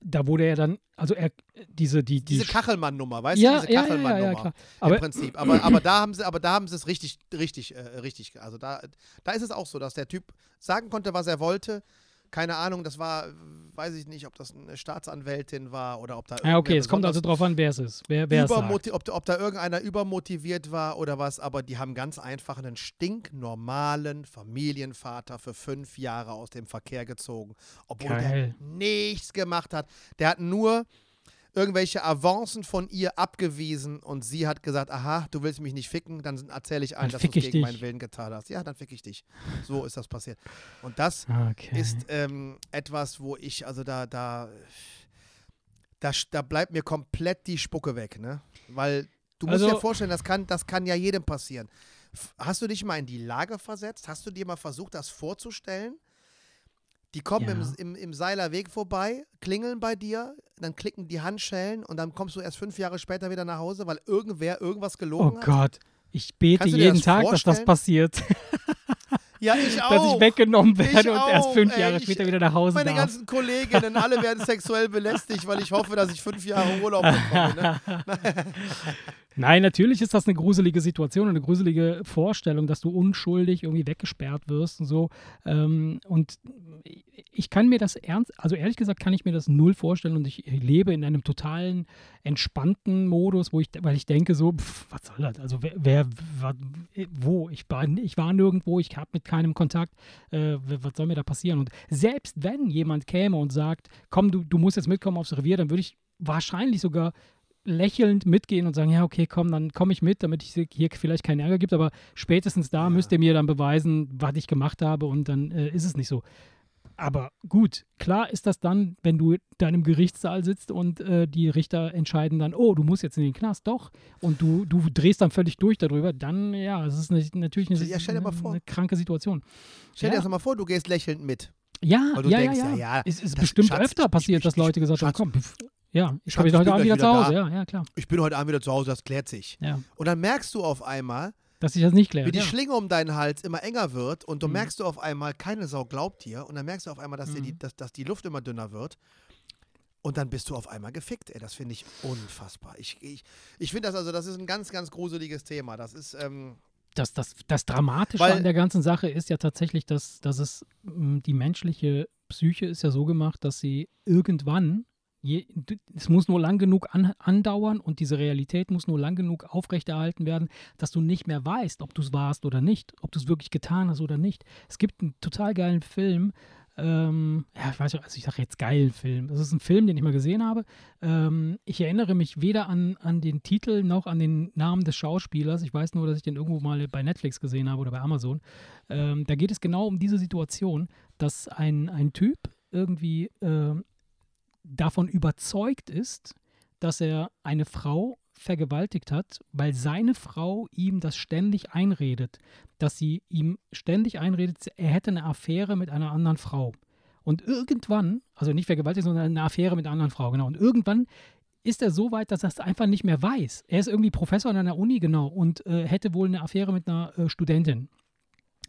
da wurde er dann, also er, diese, die, die Diese Kachelmann-Nummer, weißt ja, du, diese ja, ja, ja, Kachelmann-Nummer. ja, klar. Im Aber Prinzip. Aber, aber da haben sie, aber da haben sie es richtig, richtig, äh, richtig. Also da, da ist es auch so, dass der Typ sagen konnte, was er wollte. Keine Ahnung, das war, weiß ich nicht, ob das eine Staatsanwältin war oder ob da. ja, okay, irgendwer es kommt also drauf an, wer es ist. Wer, wer sagt. ob, ob da irgendeiner übermotiviert war oder was, aber die haben ganz einfach einen stinknormalen Familienvater für fünf Jahre aus dem Verkehr gezogen, obwohl Geil. der nichts gemacht hat. Der hat nur irgendwelche Avancen von ihr abgewiesen und sie hat gesagt, aha, du willst mich nicht ficken, dann erzähle ich allen, dass du es gegen dich. meinen Willen getan hast. Ja, dann fick ich dich. So ist das passiert. Und das Okay. ist ähm, etwas, wo ich, also da, da, da, da bleibt mir komplett die Spucke weg, ne? Weil du musst Also- dir vorstellen, das kann, das kann ja jedem passieren. Hast du dich mal in die Lage versetzt? Hast du dir mal versucht, das vorzustellen? Die kommen Ja. im, im, im Seiler Weg vorbei, klingeln bei dir, dann klicken die Handschellen und dann kommst du erst fünf Jahre später wieder nach Hause, weil irgendwer irgendwas oh gelogen hat. Gott. Ich bete jeden Tag, dass das vorstellen? passiert. Ja, ich auch. dass ich weggenommen werde Ich und erst auch, fünf ey, Jahre ich- später wieder nach Hause Meine darf. ganzen Kolleginnen, alle werden sexuell belästigt, weil ich hoffe, dass ich fünf Jahre Urlaub bekomme. Ne? Nein, natürlich ist das eine gruselige Situation und eine gruselige Vorstellung, dass du unschuldig irgendwie weggesperrt wirst und so. Ähm, und ich kann mir das ernst, also ehrlich gesagt kann ich mir das null vorstellen und ich lebe in einem totalen entspannten Modus, wo ich, weil ich denke so, pff, was soll das? Also wer, wer wo? Ich war, ich war nirgendwo, ich habe mit keinem Kontakt. Äh, was soll mir da passieren? Und selbst wenn jemand käme und sagt, komm, du, du musst jetzt mitkommen aufs Revier, dann würde ich wahrscheinlich sogar lächelnd mitgehen und sagen, ja, okay, komm, dann komme ich mit, damit es hier vielleicht keinen Ärger gibt, aber spätestens da Ja. müsst ihr mir dann beweisen, was ich gemacht habe und dann äh, ist es nicht so. Aber gut, klar ist das dann, wenn du dann im Gerichtssaal sitzt und äh, die Richter entscheiden dann, oh, du musst jetzt in den Knast, doch, und du, du drehst dann völlig durch darüber, dann, ja, es ist eine, natürlich eine, Ja, vor. eine kranke Situation. Stell dir Ja. das mal vor, du gehst lächelnd mit. Ja, ja, denkst, ja, ja, ja. Es ist bestimmt Schatz, öfter passiert, ich- dass Leute gesagt haben, komm, pf, ja, ich Schatz, ich heute bin Abend gleich wieder zu Hause. da. Ja, ja, klar. Ich bin heute Abend wieder zu Hause, das klärt sich. Ja. Und dann merkst du auf einmal, Dass sich das nicht wie klärt. die Ja. Schlinge um deinen Hals immer enger wird und du Mhm. merkst du auf einmal, keine Sau glaubt dir und dann merkst du auf einmal, dass, dir die, Mhm. dass, dass die Luft immer dünner wird und dann bist du auf einmal gefickt. Ey, das finde ich unfassbar. Ich, ich, ich finde das also, das ist ein ganz, ganz gruseliges Thema. Das ist, ähm, das, das, das Dramatische Weil- an der ganzen Sache ist ja tatsächlich, dass, dass es mh, die menschliche Psyche ist ja so gemacht, dass sie irgendwann, je, es muss nur lang genug an, andauern und diese Realität muss nur lang genug aufrechterhalten werden, dass du nicht mehr weißt, ob du es warst oder nicht, ob du es wirklich getan hast oder nicht. Es gibt einen total geilen Film, ähm, ja, ich weiß nicht, also ich sage jetzt geilen Film. Es ist ein Film, den ich mal gesehen habe. Ähm, ich erinnere mich weder an, an den Titel noch an den Namen des Schauspielers. Ich weiß nur, dass ich den irgendwo mal bei Netflix gesehen habe oder bei Amazon. Ähm, da geht es genau um diese Situation, dass ein, ein Typ irgendwie ähm, davon überzeugt ist, dass er eine Frau vergewaltigt hat, weil seine Frau ihm das ständig einredet, dass sie ihm ständig einredet, er hätte eine Affäre mit einer anderen Frau. Und irgendwann, also nicht vergewaltigt, sondern eine Affäre mit einer anderen Frau, genau. Und irgendwann ist er so weit, dass er es einfach nicht mehr weiß. Er ist irgendwie Professor an einer Uni, genau, und äh, hätte wohl eine Affäre mit einer äh, Studentin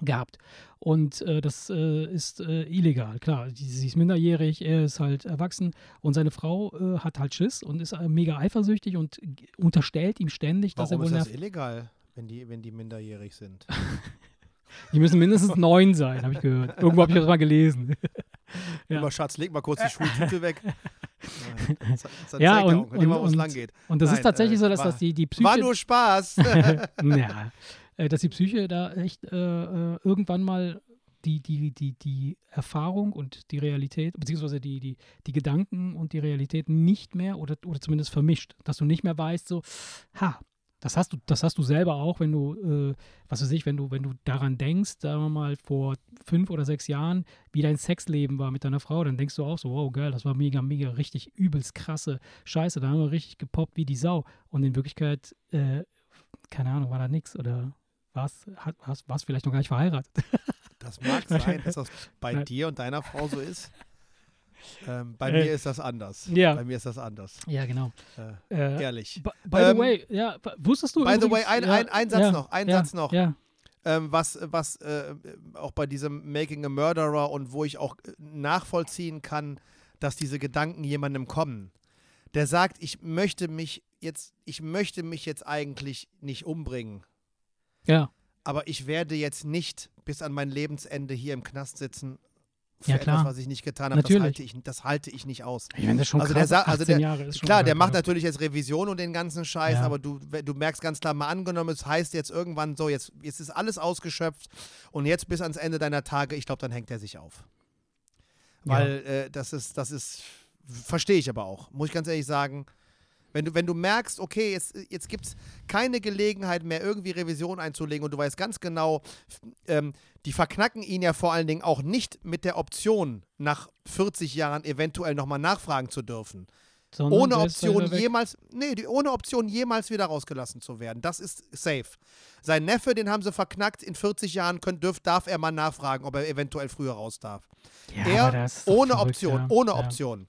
gehabt. Und äh, das äh, ist äh, illegal, klar. Sie ist minderjährig, er ist halt erwachsen und seine Frau äh, hat halt Schiss und ist äh, mega eifersüchtig und unterstellt ihm ständig, dass warum er ist wohl das eine illegal, wenn die, wenn die minderjährig sind? Die müssen mindestens neun sein, habe ich gehört. Irgendwo habe ich das mal gelesen. Ja. Immer Schatz, leg mal kurz die Schultüte weg. Ja, und- und- das Nein, ist tatsächlich äh, so, dass war- das die, die Psyche. War nur Spaß. ja, dass die Psyche da echt äh, äh, irgendwann mal die, die, die, die Erfahrung und die Realität, beziehungsweise die, die, die Gedanken und die Realität nicht mehr oder, oder zumindest vermischt. Dass du nicht mehr weißt, so, ha, das hast du, das hast du selber auch, wenn du, äh, was weiß ich, wenn du, wenn du daran denkst, sagen wir mal vor fünf oder sechs Jahren, wie dein Sexleben war mit deiner Frau, dann denkst du auch so, wow, geil, das war mega, mega, richtig übelst krasse Scheiße, da haben wir richtig gepoppt wie die Sau. Und in Wirklichkeit, äh, keine Ahnung, war da nichts oder warst, hat, warst, warst vielleicht noch gar nicht verheiratet. Das mag sein, dass das bei Nein. dir und deiner Frau so ist. Ähm, bei Äh, mir ist das anders. ja. Bei mir ist das anders. Ja, genau. Äh, Äh, ehrlich. by by Ähm, the way, ja, wusstest du by the übrigens, way, ein- ja, ein- ein Satz ja, noch, ein ja, Satz noch. Ja, ähm, was, was äh, auch bei diesem Making a Murderer und wo ich auch äh, nachvollziehen kann, dass diese Gedanken jemandem kommen. Der sagt, ich möchte mich jetzt, ich möchte mich jetzt eigentlich nicht umbringen, ja, aber ich werde jetzt nicht bis an mein Lebensende hier im Knast sitzen für Ja, etwas, klar. was ich nicht getan habe. Das Natürlich. halte, ich, das halte ich nicht aus. ich finde das schon Also krass, der also 18 der- Jahre ist schon Klar, der macht ja. natürlich jetzt Revision und den ganzen Scheiß, Ja. aber du, du merkst ganz klar, mal angenommen, es heißt jetzt irgendwann so, jetzt, jetzt ist alles ausgeschöpft und jetzt bis ans Ende deiner Tage, ich glaube, dann hängt er sich auf. Ja. Weil äh, das ist, das ist, verstehe ich aber auch, muss ich ganz ehrlich sagen. Wenn du, wenn du merkst, okay, jetzt, jetzt gibt es keine Gelegenheit mehr, irgendwie Revision einzulegen und du weißt ganz genau, ähm, die verknacken ihn ja vor allen Dingen auch nicht mit der Option, nach 40 Jahren eventuell nochmal nachfragen zu dürfen Sondern ohne Option jemals, nee, die, ohne Option jemals wieder rausgelassen zu werden. Das ist safe. Sein Neffe, den haben sie verknackt. In 40 Jahren können, dürf, darf er mal nachfragen, ob er eventuell früher raus darf. Ja, er ohne verrückt, Option, ja. ohne ja. Option.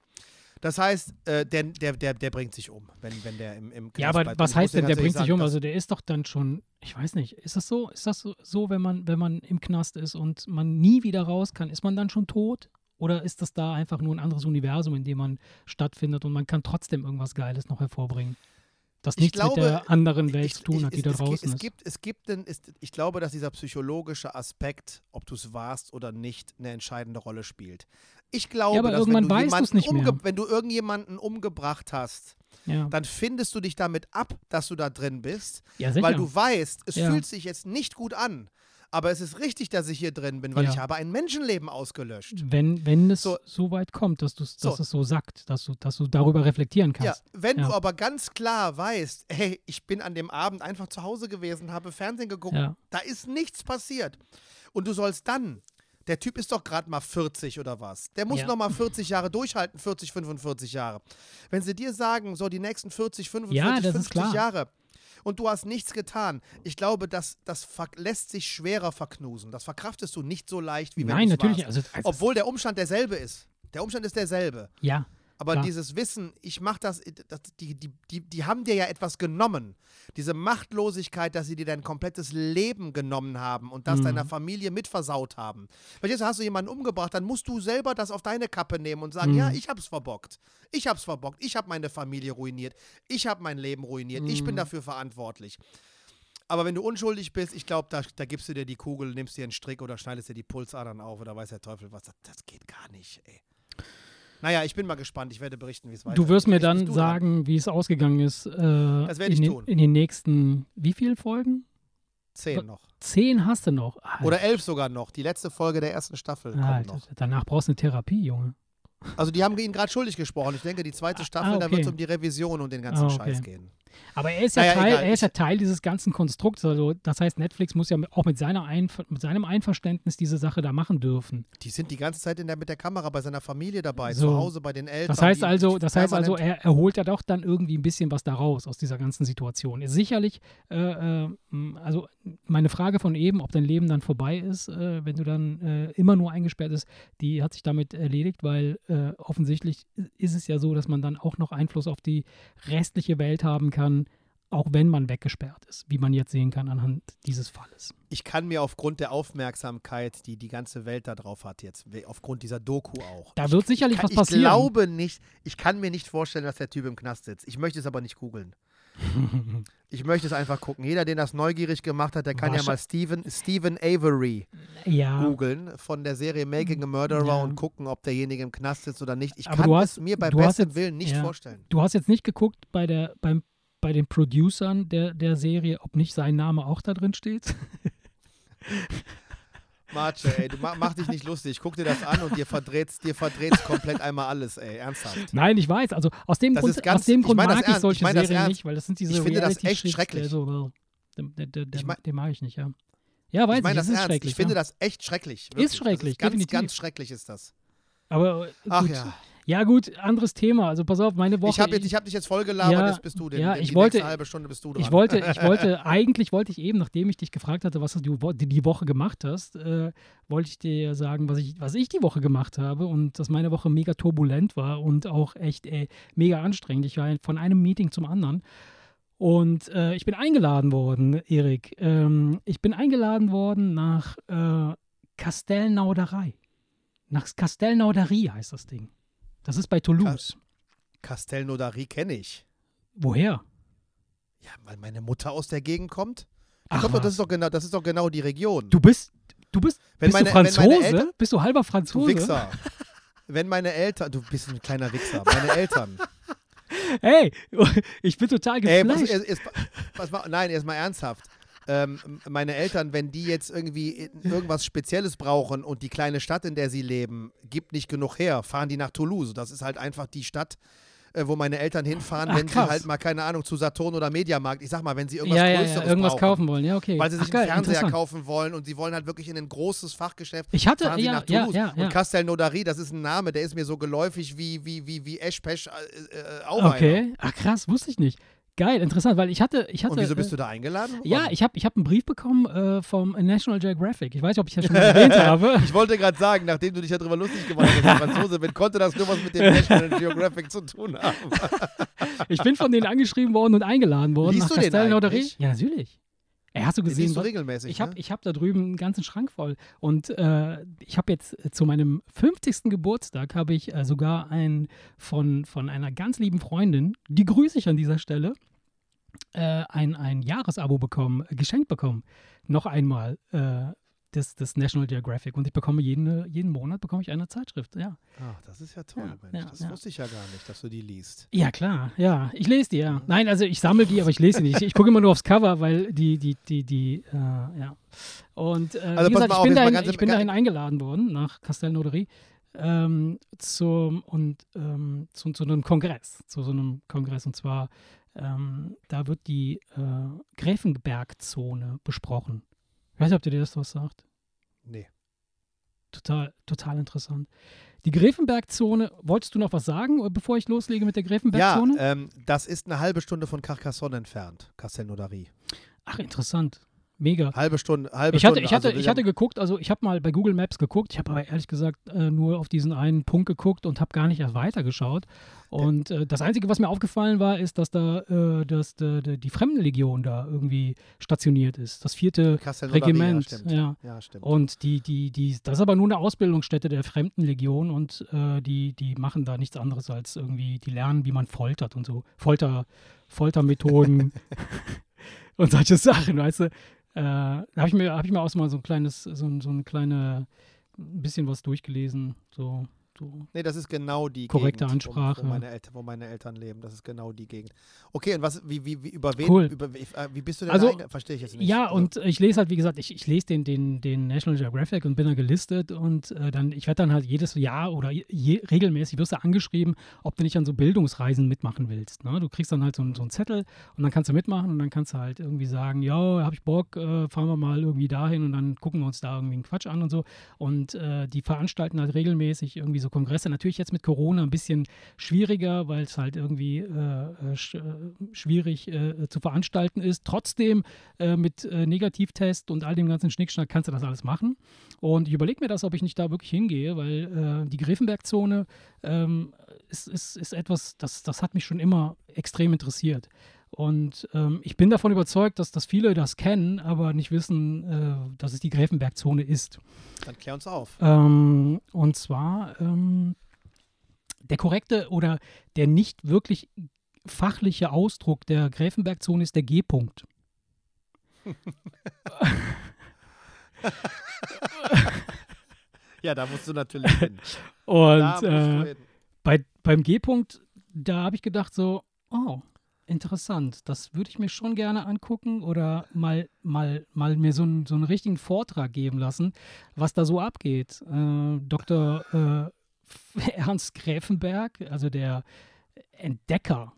Das heißt, äh, der, der, der, der bringt sich um, wenn, wenn der im, im Ja, Knast aber bleibt. was heißt denn, der bringt sich sagen, um? Also der ist doch dann schon, ich weiß nicht, ist das so? Ist das so, so wenn man, wenn man im Knast ist und man nie wieder raus kann, ist man dann schon tot? Oder ist das da einfach nur ein anderes Universum, in dem man stattfindet und man kann trotzdem irgendwas Geiles noch hervorbringen? Das Ich nichts glaube, mit der anderen Welt ich- zu tun ich- hat, die es, da es, draußen es ist. Gibt, es gibt es, ich glaube, dass dieser psychologische Aspekt, ob du es warst oder nicht, eine entscheidende Rolle spielt. Ich glaube, aber dass irgendwann wenn, du weißt nicht mehr. wenn du irgendjemanden umgebracht hast, ja. dann findest du dich damit ab, dass du da drin bist, ja, weil du weißt, es Ja. fühlt sich jetzt nicht gut an. Aber es ist richtig, dass ich hier drin bin, weil Ja. ich habe ein Menschenleben ausgelöscht. wenn, wenn es So. so, weit kommt, dass, dass So. es so sagt, dass du, dass du darüber reflektieren Ja, kannst. wenn du Ja. aber ganz klar weißt, hey, ich bin an dem Abend einfach zu Hause gewesen, habe Fernsehen geguckt, Ja. da ist nichts passiert. Und du sollst dann, der Typ ist doch gerade mal 40 oder was, der muss Ja. noch mal 40 Jahre durchhalten, 40, 45 Jahre. Wenn sie dir sagen, so die nächsten 40, 45, Ja, das ist 50 klar. Jahre und du hast nichts getan, ich glaube, das, das lässt sich schwerer verknusen. Das verkraftest du nicht so leicht, wie wenn Nein, du's natürlich. warst. Also, also, Obwohl der Umstand derselbe ist. Der Umstand ist derselbe. ja, Aber Klar. dieses Wissen, ich mache das, das die, die, die, die haben dir ja etwas genommen. Diese Machtlosigkeit, dass sie dir dein komplettes Leben genommen haben und das Mhm. deiner Familie mitversaut haben. Verstehst du, hast du jemanden umgebracht, dann musst du selber das auf deine Kappe nehmen und sagen, Mhm. ja, ich hab's verbockt. Ich hab's verbockt. Ich habe meine Familie ruiniert. Ich habe mein Leben ruiniert. Ich bin Mhm. dafür verantwortlich. Aber wenn du unschuldig bist, ich glaube, da, da gibst du dir die Kugel, nimmst dir einen Strick oder schneidest dir die Pulsadern auf oder weiß der Teufel was. Das, das geht gar nicht, ey. Naja, ich bin mal gespannt. Ich werde berichten, wie es weitergeht. Du wirst mir dann sagen, wie es ausgegangen ist. Äh, Das werde ich in, den- tun. in den nächsten, wie viele Folgen? Zehn noch. Zehn hast du noch. Alter, Oder elf sogar noch. Die letzte Folge der ersten Staffel kommt Alter, noch. danach brauchst du eine Therapie, Junge. Also die haben ihn gerade schuldig gesprochen. Ich denke, die zweite Ah, Staffel, ah, da wird es okay. um die Revision und den ganzen Ah, okay. Scheiß gehen. Aber er ist ja, Naja, Teil, egal, er ist ja Teil dieses ganzen Konstrukts. Also, das heißt, Netflix muss ja auch mit, seiner Einver mit seinem Einverständnis diese Sache da machen dürfen. Die sind die ganze Zeit in der, mit der Kamera bei seiner Familie dabei, So. zu Hause bei den Eltern. Das heißt also, das heißt also er, er holt ja doch dann irgendwie ein bisschen was daraus aus dieser ganzen Situation. Ist sicherlich, äh, äh, also meine Frage von eben, ob dein Leben dann vorbei ist, äh, wenn du dann äh, immer nur eingesperrt bist, die hat sich damit erledigt, weil äh, offensichtlich ist es ja so, dass man dann auch noch Einfluss auf die restliche Welt haben kann, auch wenn man weggesperrt ist, wie man jetzt sehen kann anhand dieses Falles. ich kann mir aufgrund der Aufmerksamkeit, die die ganze Welt da drauf hat jetzt, aufgrund dieser Doku auch. Da wird sicherlich kann, was passieren. Ich glaube nicht, ich kann mir nicht vorstellen, dass der Typ im Knast sitzt. Ich möchte es aber nicht googeln. Ich möchte es einfach gucken. Jeder, den das neugierig gemacht hat, der kann ja mal Stephen, Stephen Avery ja, googeln von der Serie Making a Murderer Ja. und gucken, ob derjenige im Knast sitzt oder nicht. Ich Aber kann du es hast- mir bei hast bestem jetzt- Willen nicht ja. vorstellen. Du hast jetzt nicht geguckt bei, der, beim, bei den Producern der, der Serie, ob nicht sein Name auch da drin steht? Marce, ey, du mach, mach dich nicht lustig. Guck dir das an und dir verdreht's, dir verdreht's komplett einmal alles, ey. Ernsthaft. Nein, ich weiß. Also aus dem Das Grund, ist ganz- aus dem ich Grund mein das mag ich ernst, ich solche mein Serien nicht, weil das sind diese Ich finde das echt schrecklich. So, der, der, der, Ich mein- den mag ich nicht, ja. Ja, weiß Ich meine ich, das ist ernst. schrecklich. Ich finde ja. das echt schrecklich. Wirklich. schrecklich, Das ist ganz, definitiv. ganz schrecklich ist das. Aber äh, Ach gut, ja. Ja, gut, anderes Thema. Also pass auf, meine Woche. Ich habe hab dich jetzt voll gelabert, Ja, jetzt bist du den, ja, ich wollte- nächste halbe Stunde bist du dran. Ich wollte, ich wollte, eigentlich wollte ich eben, nachdem ich dich gefragt hatte, was du die, Woche gemacht hast, äh, wollte ich dir sagen, was ich, was ich die Woche gemacht habe und dass meine Woche mega turbulent war und auch echt äh, mega anstrengend. Ich war von einem Meeting zum anderen. Und äh, ich bin eingeladen worden, Erik. Ähm, ich bin eingeladen worden nach äh, Kastellnauderei. Nach Kastellnauderie heißt das Ding. Das ist bei Toulouse. Castelnaudary kenne ich. Woher? Ja, weil meine Mutter aus der Gegend kommt. Ach, kommt doch, das, ist doch genau, das ist doch genau die Region. Du bist, du bist, Wenn bist meine- du Franzose? Eltern- bist du halber du Franzose? Wichser. Wenn meine Eltern, du bist ein kleiner Wichser, meine Eltern. Hey, ich bin total Ey, pass, geflasht. erst, erst, pass mal, nein, erstmal ernsthaft. Ähm, meine Eltern, wenn die jetzt irgendwie irgendwas Spezielles brauchen und die kleine Stadt, in der sie leben, gibt nicht genug her, fahren die nach Toulouse. Das ist halt einfach die Stadt, äh, wo meine Eltern hinfahren, Ach, wenn sie krass. halt mal, keine Ahnung, zu Saturn oder Mediamarkt, ich sag mal, wenn sie irgendwas ja, ja, Größeres ja, irgendwas brauchen. kaufen wollen. Ja, okay. Weil sie Ach, sich geil, einen Fernseher kaufen wollen und sie wollen halt wirklich in ein großes Fachgeschäft. Ich hatte, fahren sie ja, nach Toulouse. ja, ja. Und Castelnaudary, das ist ein Name, der ist mir so geläufig wie, wie, wie, wie Eschpesch äh, äh, Auweiner. Okay. Ach krass, wusste ich nicht. Geil, interessant, weil ich hatte, ich hatte. Und wieso bist äh, du da eingeladen worden? Ja, ich habe ich hab einen Brief bekommen äh, vom National Geographic. Ich weiß nicht, ob ich das schon mal erwähnt habe. Ich wollte gerade sagen, nachdem du dich darüber lustig gemacht hast, dass ich Franzose bin, konnte das nur was mit dem National Geographic zu tun haben. Ich bin von denen angeschrieben worden und eingeladen worden Liest nach du den eigentlich? Ja, natürlich. Ey, hast du gesehen, was, regelmäßig, Ich habe ne? ich hab da drüben einen ganzen Schrank voll. Und äh, ich habe jetzt zu meinem 50. Geburtstag habe ich äh, sogar ein von, von einer ganz lieben Freundin, die grüße ich an dieser Stelle, äh, ein, ein Jahresabo bekommen, äh, geschenkt bekommen. Noch einmal äh, des, des National Geographic. Und ich bekomme jeden, jeden Monat bekomme ich eine Zeitschrift, ja. Ah, das ist ja toll, Ja, Mensch. ja, das ja. wusste ich ja gar nicht, dass du die liest. Ja, klar, ja. Ich lese die, ja. Nein, also ich sammle die, aber ich lese die nicht. Ich gucke immer nur aufs Cover, weil die, die, die, die, äh, ja. Und äh, Also wie gesagt, ich bin, dahin, ich bin dahin eingeladen worden, nach Castelnaudary, ähm, zum, und, ähm, zu, zu einem Kongress, zu so einem Kongress. Und zwar, ähm, da wird die äh, Gräfenbergzone besprochen. Ich weiß nicht, ob dir das was sagt. Nee. Total, total interessant. Die Gräfenbergzone, wolltest du noch was sagen, bevor ich loslege mit der Ja, Gräfenbergzone? ähm, das ist eine halbe Stunde von Carcassonne entfernt, Castelnaudary. Ach, interessant. Mega. Halbe Stunde, halbe Ich hatte, Stunde. ich hatte, also, ich hatte geguckt, also ich habe mal bei Google Maps geguckt, ich habe aber ehrlich gesagt äh, nur auf diesen einen Punkt geguckt und habe gar nicht erst weitergeschaut. Und äh, das Einzige, was mir aufgefallen war, ist, dass da äh, dass, da- da die Fremdenlegion da irgendwie stationiert ist. Das vierte Regiment. Ja, stimmt. Ja. Ja, stimmt. Und die, die, die, das ist aber nur eine Ausbildungsstätte der Fremdenlegion und äh, die, die machen da nichts anderes als irgendwie, die lernen, wie man foltert und so. Folter, Foltermethoden und solche Sachen, weißt du. Äh, habe ich mir, habe ich mir auch mal so ein kleines, so, ein- so eine kleine, ein bisschen was durchgelesen. So, so. Nee, das ist genau die Korrekte Gegend, Ansprache. Wo, wo, meine Eltern, wo meine Eltern leben. Das ist genau die Gegend. Okay, und was, wie, wie, wie über wen, Cool. über, wie, äh, wie bist du denn Also, Verstehe ich jetzt nicht. Ja, Also, und ich lese halt, wie gesagt, ich, ich lese den, den, den National Geographic und bin da gelistet und äh, dann, ich werde dann halt jedes Jahr oder je, regelmäßig wirst du angeschrieben, ob du nicht an so Bildungsreisen mitmachen willst. Ne? Du kriegst dann halt so, einen- so einen Zettel und dann kannst du mitmachen und dann kannst du halt irgendwie sagen, ja, hab ich Bock, äh, fahren wir mal irgendwie dahin und dann gucken wir uns da irgendwie einen Quatsch an und so. Und äh, die veranstalten halt regelmäßig irgendwie so Kongresse. Natürlich jetzt mit Corona ein bisschen schwieriger, weil es halt irgendwie äh, äh, sch, äh, schwierig äh, zu veranstalten ist. Trotzdem äh, mit äh, Negativtest und all dem ganzen Schnickschnack kannst du das alles machen. Und ich überlege mir das, ob ich nicht da wirklich hingehe, weil äh, die Grevenberg-Zone ähm, ist, ist, ist etwas, das, das hat mich schon immer extrem interessiert. Und ähm, ich bin davon überzeugt, dass, dass viele das kennen, aber nicht wissen, äh, dass es die Grevenberg-Zone ist. Dann klär uns auf. Ähm, und zwar ähm, der korrekte oder der nicht wirklich fachliche Ausdruck der Gräfenbergzone ist der G-Punkt. Ja, da musst du natürlich hin. Und äh, hin. bei, beim G-Punkt, da habe ich gedacht so, oh, interessant, das würde ich mir schon gerne angucken oder mal, mal, mal mir so, einen- so einen richtigen Vortrag geben lassen, was da so abgeht. Äh, Dr. Äh, Ernst Gräfenberg, also der Entdecker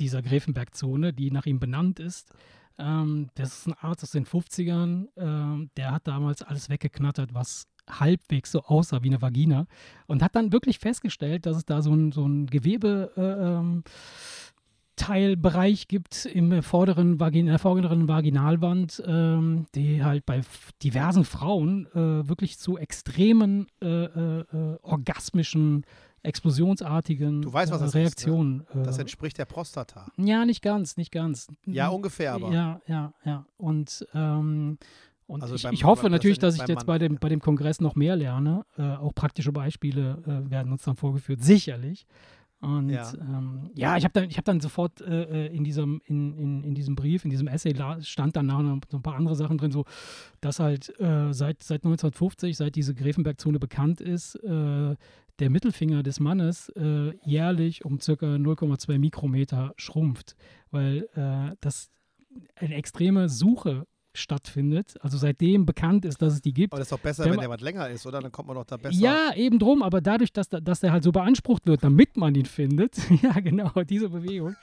dieser Gräfenberg-Zone, die nach ihm benannt ist, ähm, das ist ein Arzt aus den 50ern, ähm, der hat damals alles weggeknattert, was halbwegs so aussah wie eine Vagina und hat dann wirklich festgestellt, dass es da so ein, so ein Gewebe äh, ähm, Teilbereich gibt im vorderen Vagin in der vorderen Vaginalwand, ähm, die halt bei diversen Frauen äh, wirklich zu extremen äh, äh, äh orgasmischen, explosionsartigen du weißt, was das Reaktionen. Ist, ne? Das äh, entspricht der Prostata. Ja, nicht ganz, nicht ganz. Ja, ungefähr, aber. Ja, ja, ja. Und ähm, und also ich, beim, ich, hoffe natürlich, dass ich jetzt bei dem, bei dem Kongress noch mehr lerne. Äh, auch praktische Beispiele werden uns dann vorgeführt, sicherlich. Und ja, ähm, ja ich habe dann, hab dann sofort äh, äh, in, diesem, in, in, in diesem Brief, in diesem Essay stand dann so ein paar andere Sachen drin, so dass halt äh, seit, seit 1950, seit diese Grevenberg-Zone bekannt ist, äh, der Mittelfinger des Mannes äh, jährlich um circa 0,2 Mikrometer schrumpft, weil äh, das eine extreme Suche stattfindet. Also seitdem bekannt ist, dass es die gibt. Aber das ist doch besser, der, wenn der was länger ist, oder? Dann kommt man doch da besser. Ja, eben drum, aber dadurch, dass, dass der halt so beansprucht wird, damit man ihn findet, ja genau, diese Bewegung,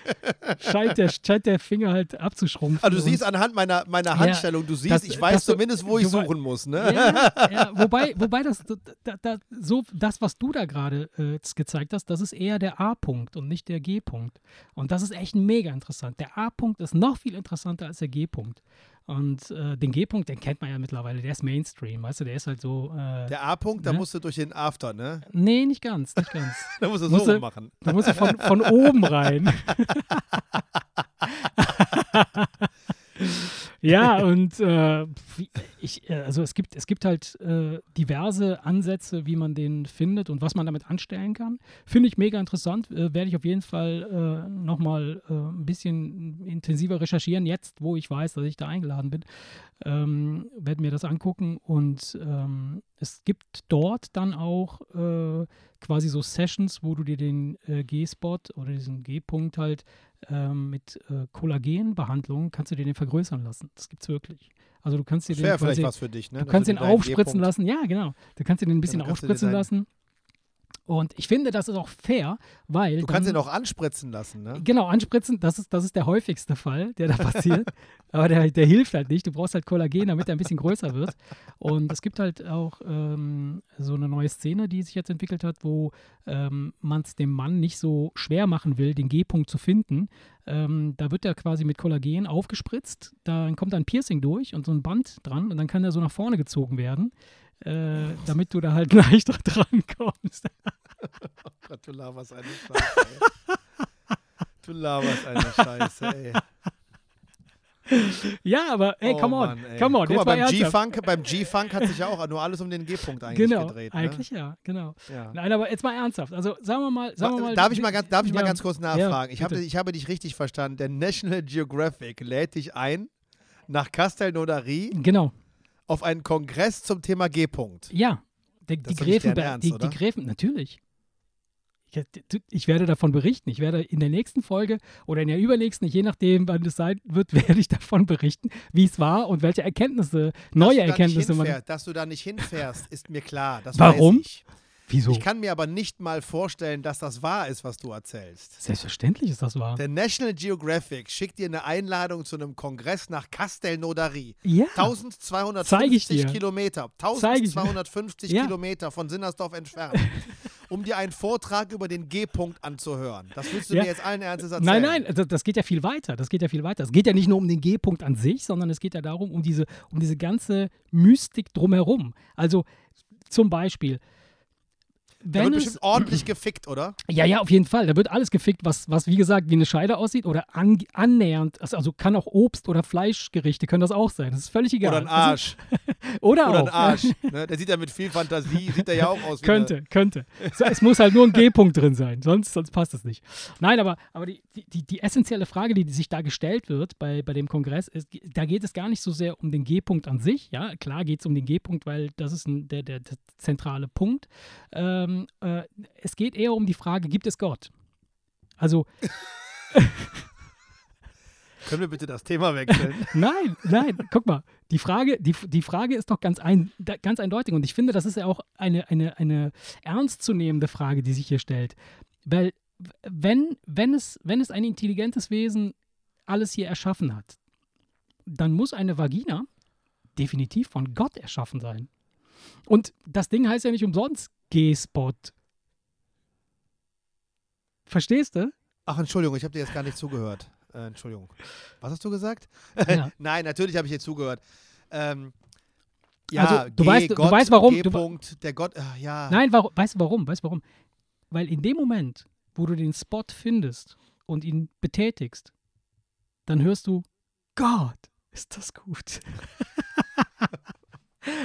scheint, der, scheint der Finger halt abzuschrumpfen. Also du siehst anhand meiner, meiner Handstellung, ja, du siehst, das, ich weiß zumindest, wo ich suchen muss. Ne? Ja, ja, wobei, wobei das, da, da, so, das, was du da gerade äh, gezeigt hast, das ist eher der A-Punkt und nicht der G-Punkt. Und das ist echt mega interessant. Der A-Punkt ist noch viel interessanter als der G-Punkt. Und äh, den G-Punkt, den kennt man ja mittlerweile, der ist Mainstream, weißt du, der ist halt so. Äh, der A-Punkt, ne? da musst du durch den After, ne? Nee, nicht ganz, nicht ganz. da musst du so musst machen. Da musst du von, von oben rein. ja, und äh, ich, äh, also es gibt, es gibt halt äh, diverse Ansätze, wie man den findet und was man damit anstellen kann. Finde ich mega interessant. Äh, Werde ich auf jeden Fall äh, nochmal äh, ein bisschen intensiver recherchieren, jetzt wo ich weiß, dass ich da eingeladen bin. Ähm, Werde mir das angucken und ähm, es gibt dort dann auch äh, quasi so Sessions, wo du dir den äh, G-Spot oder diesen G-Punkt halt ähm, mit äh, Kollagenbehandlung kannst du dir den vergrößern lassen. Das gibt es wirklich. Also du kannst dir den. Wäre vielleicht was für dich, ne? Du kannst den aufspritzen lassen. Ja, genau. Du kannst dir den ein bisschen aufspritzen lassen. Und ich finde, das ist auch fair, weil. Du kannst ihn auch anspritzen lassen, ne? Genau, anspritzen, das ist, das ist der häufigste Fall, der da passiert. Aber der, der hilft halt nicht. Du brauchst halt Kollagen, damit er ein bisschen größer wird. Und es gibt halt auch ähm, so eine neue Szene, die sich jetzt entwickelt hat, wo ähm, man es dem Mann nicht so schwer machen will, den G-Punkt zu finden. Ähm, da wird er quasi mit Kollagen aufgespritzt. Dann kommt ein Piercing durch und so ein Band dran und dann kann er so nach vorne gezogen werden äh, damit du da halt leichter dran kommst. oh Gott, du laberst eine Scheiße, ey. Du laberst eine Scheiße, ey. Ja, aber ey, oh, come on, Mann, come on. Guck mal, beim G-Funk, beim G-Funk hat sich ja auch nur alles um den G-Punkt eigentlich genau, gedreht. Ne? Eigentlich ja, genau. Ja. Nein, aber jetzt mal ernsthaft. Also sagen wir mal, sagen wir mal. Darf ich mal ganz, darf ich ja, mal ganz kurz nachfragen? Ja, ich, habe, ich habe dich richtig verstanden. Der National Geographic lädt dich ein nach Castelnaudary. Genau auf einen Kongress zum Thema G-Punkt. Ja, die, die Gräfenberg, die, die Gräfen, natürlich. Ich, ich, werde davon berichten. Ich werde in der nächsten Folge oder in der übernächsten, je nachdem, wann es sein wird, werde ich davon berichten, wie es war und welche Erkenntnisse, neue Erkenntnisse man. Dass du da nicht hinfährst, ist mir klar. Warum? Wieso? Ich kann mir aber nicht mal vorstellen, dass das wahr ist, was du erzählst. Selbstverständlich ist das wahr. Der National Geographic schickt dir eine Einladung zu einem Kongress nach Castelnaudary. Ja. 1250 Kilometer. 1250 Kilometer von Sinnersdorf entfernt. um dir einen Vortrag über den G-Punkt anzuhören. Das willst du ja. mir jetzt allen Ernstes erzählen? Nein, nein, das, das, geht ja viel weiter. Das geht ja viel weiter. Es geht ja nicht nur um den G-Punkt an sich, sondern es geht ja darum, um diese, um diese ganze Mystik drumherum. Also zum Beispiel, da wird bestimmt ordentlich gefickt, oder? Ja, ja, auf jeden Fall. Da wird alles gefickt, was, was wie gesagt wie eine Scheide aussieht oder an, annähernd. Also, also kann auch Obst- oder Fleischgerichte können das auch sein. Das ist völlig egal. Oder ein Arsch. oder, oder auch. ein Arsch. Ne? Der sieht ja mit viel Fantasie, sieht er ja auch aus. könnte, könnte. So, es muss halt nur ein G-Punkt drin sein, sonst, sonst passt das nicht. Nein, aber, aber die, die, die essentielle Frage, die sich da gestellt wird bei, bei dem Kongress, ist, da geht es gar nicht so sehr um den G-Punkt an sich. Ja, klar geht es um den G-Punkt, weil das ist ein, der, der, der zentrale Punkt. Ähm, ähm, äh, es geht eher um die Frage, gibt es Gott? Also. Können wir bitte das Thema wechseln? nein, nein, guck mal. Die Frage, die, die Frage ist doch ganz, ein, ganz eindeutig und ich finde, das ist ja auch eine, eine, eine ernstzunehmende Frage, die sich hier stellt. Weil, wenn, wenn, es, wenn es ein intelligentes Wesen alles hier erschaffen hat, dann muss eine Vagina definitiv von Gott erschaffen sein. Und das Ding heißt ja nicht umsonst G-Spot. Verstehst du? Ach, Entschuldigung, ich habe dir jetzt gar nicht zugehört. Äh, Entschuldigung. Was hast du gesagt? Ja. Nein, natürlich habe ich dir zugehört. Ähm, ja, Also, du G, weißt- du Gott, weißt, warum- du der Gott, ach, ja. Nein, warum, weißt du warum? Weißt du warum? Weil in dem Moment, wo du den Spot findest und ihn betätigst, dann hörst du, Gott, ist das gut.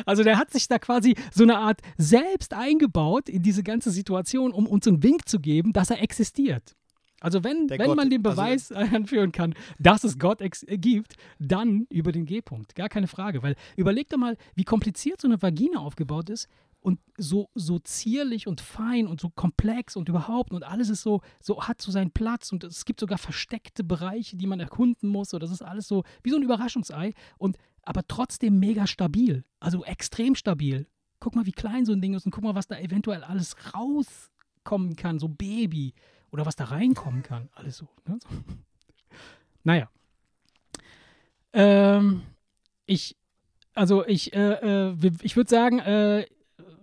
also der hat sich da quasi so eine Art selbst eingebaut in diese ganze Situation, um uns einen Wink zu geben, dass er existiert. Also wenn, Der wenn Gott- man den also- Beweis anführen kann, dass es Gott äh, gibt, dann über den G-Punkt. Gar keine Frage. Weil überleg doch mal, wie kompliziert so eine Vagina aufgebaut ist und so, so zierlich und fein und so komplex und überhaupt und alles ist so, so hat so seinen Platz und es gibt sogar versteckte Bereiche, die man erkunden muss. Und das ist alles so wie so ein Überraschungsei und aber trotzdem mega stabil. Also extrem stabil. Guck mal, wie klein so ein Ding ist und guck mal, was da eventuell alles rauskommen kann, so Baby oder was da reinkommen kann. Alles so. Ne? so. Naja. Ähm, ich, also ich, äh, äh, ich würde sagen, äh,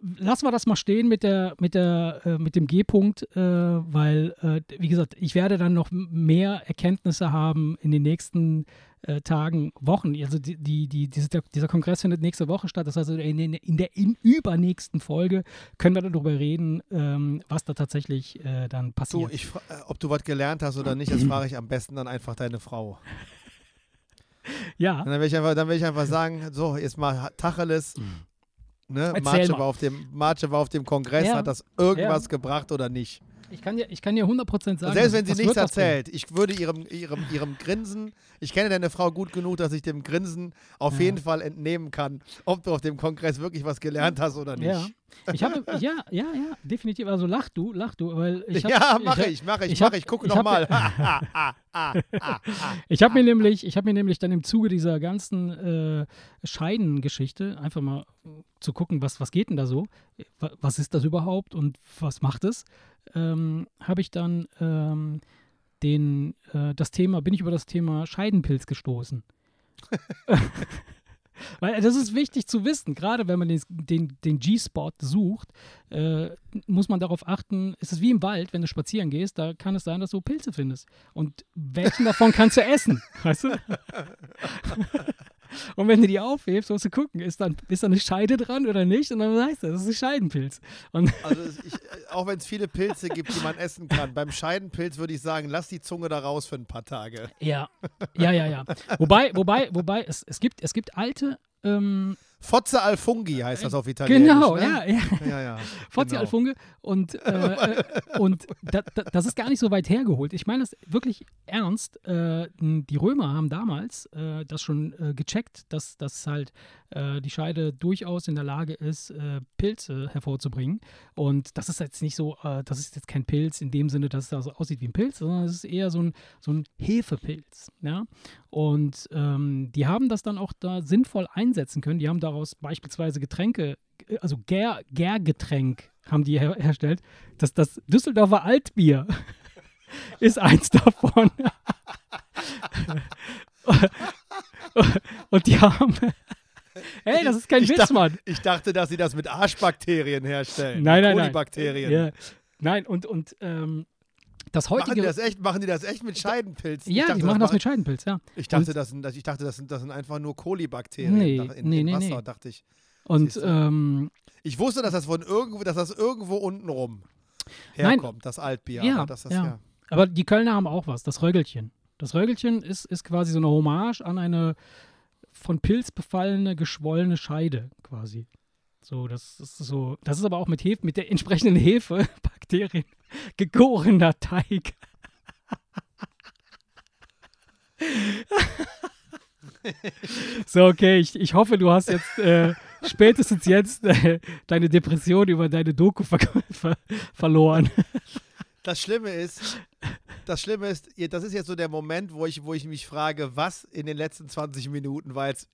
lassen wir das mal stehen mit der, mit der, äh, mit dem G-Punkt, äh, weil, äh, wie gesagt, ich werde dann noch mehr Erkenntnisse haben in den nächsten äh, Tagen, Wochen. Also die, die, die, dieser, dieser Kongress findet nächste Woche statt. Das heißt, also in, in, in der in übernächsten Folge können wir darüber reden, ähm, was da tatsächlich äh, dann Du, passiert. ich, fra- äh, ob du was gelernt hast oder nicht, das frage ich am besten dann einfach deine Frau. ja, Und dann will ich einfach, dann will ich einfach sagen, so, jetzt mal Tacheles. Mhm. Erzähl Marce war, auf dem, Marce war auf dem Kongress, Ja. hat das irgendwas Ja. gebracht oder nicht? Ich kann dir, ich kann dir 100% sagen, Selbst wenn sie nichts erzählt, ich würde ihrem, ihrem, ihrem Grinsen, ich kenne deine Frau gut genug, dass ich dem Grinsen auf Ja. jeden Fall entnehmen kann, ob du auf dem Kongress wirklich was gelernt hast oder nicht. Ja, ich habe, ja, ja, ja, definitiv. Also lach du, lach du, weil ich hab, ja, mache ich, mache ich, ich mache ich, gucke ich hab- nochmal. Ich habe mir nämlich, ich habe mir nämlich dann im Zuge dieser ganzen äh, Scheidengeschichte einfach mal zu gucken, was, was geht denn da so, Wa- was ist das überhaupt und was macht es, ähm, habe ich dann ähm, den, äh, das Thema, bin ich über das Thema Scheidenpilz gestoßen. Weil das ist wichtig zu wissen, gerade wenn man den, den, den G-Spot sucht, äh, muss man darauf achten, es ist wie im Wald, wenn du spazieren gehst, da kann es sein, dass du Pilze findest. Und welchen davon kannst du essen? Weißt du? Und wenn du die aufhebst, musst du gucken, ist dann, ist da eine Scheide dran oder nicht? Und dann weißt du, das ist ein Scheidenpilz. Und Also ich, äh, auch wenn es viele Pilze gibt, die man essen kann, beim Scheidenpilz würde ich sagen, lass die Zunge da raus für ein paar Tage. ja, ja, ja, ja. Wobei, wobei, wobei, es, es, gibt, es gibt alte, ähm, Fozza al Fungi heißt das auf Italienisch. genau, ne? ja, ja. ja, ja. Fozzi genau. Alfunge und, äh, äh, und da, da, das ist gar nicht so weit hergeholt. Ich meine das wirklich ernst. Äh, die Römer haben damals äh, das schon äh, gecheckt, dass, dass halt äh, die Scheide durchaus in der Lage ist, Pilze hervorzubringen. Und das ist jetzt nicht so, das ist jetzt kein Pilz in dem Sinne, dass es da so aussieht wie ein Pilz, sondern es ist eher so ein, so ein Hefepilz. Ja? Und ähm, die haben das dann auch da sinnvoll einsetzen können. Die haben daraus beispielsweise Getränke, äh, also Gär, Gärgetränk haben die her herstellt. Das, das Düsseldorfer Altbier ist eins davon. Und die haben. Hey, das ist kein Ich Witz, dachte- Mann. Ich dachte, dass sie das mit Arschbakterien herstellen. Nein, nein, nein. Ja. Nein, und, und ähm, das Machen die, heutige. das echt, machen die das echt mit Scheidenpilz? ja, ich dachte, die machen das machen- mit Scheidenpilz, ja. Ich dachte, Und- das sind, das- ich dachte das, sind, das sind einfach nur Kolibakterien Nee, in, nee, in nee, Wasser, nee. dachte ich. Und ähm, Ich wusste, dass das von irgendwo, dass das irgendwo unten rum Nein. herkommt, das Altbier. Ja, aber das, das, ja. ja. Aber die Kölner haben auch was, das Röggelchen. Das Röggelchen ist, ist quasi so eine Hommage an eine von Pilz befallene, geschwollene Scheide quasi. So, das ist so, das ist aber auch mit Hefe, mit der entsprechenden Hefe, Bakterien, gegorener Teig. so, okay, ich, ich hoffe, du hast jetzt äh, spätestens jetzt äh, deine Depression über deine Doku ver ver verloren. Das Schlimme ist, das Schlimme ist, das ist jetzt so der Moment, wo ich, wo ich mich frage, was in den letzten 20 Minuten war jetzt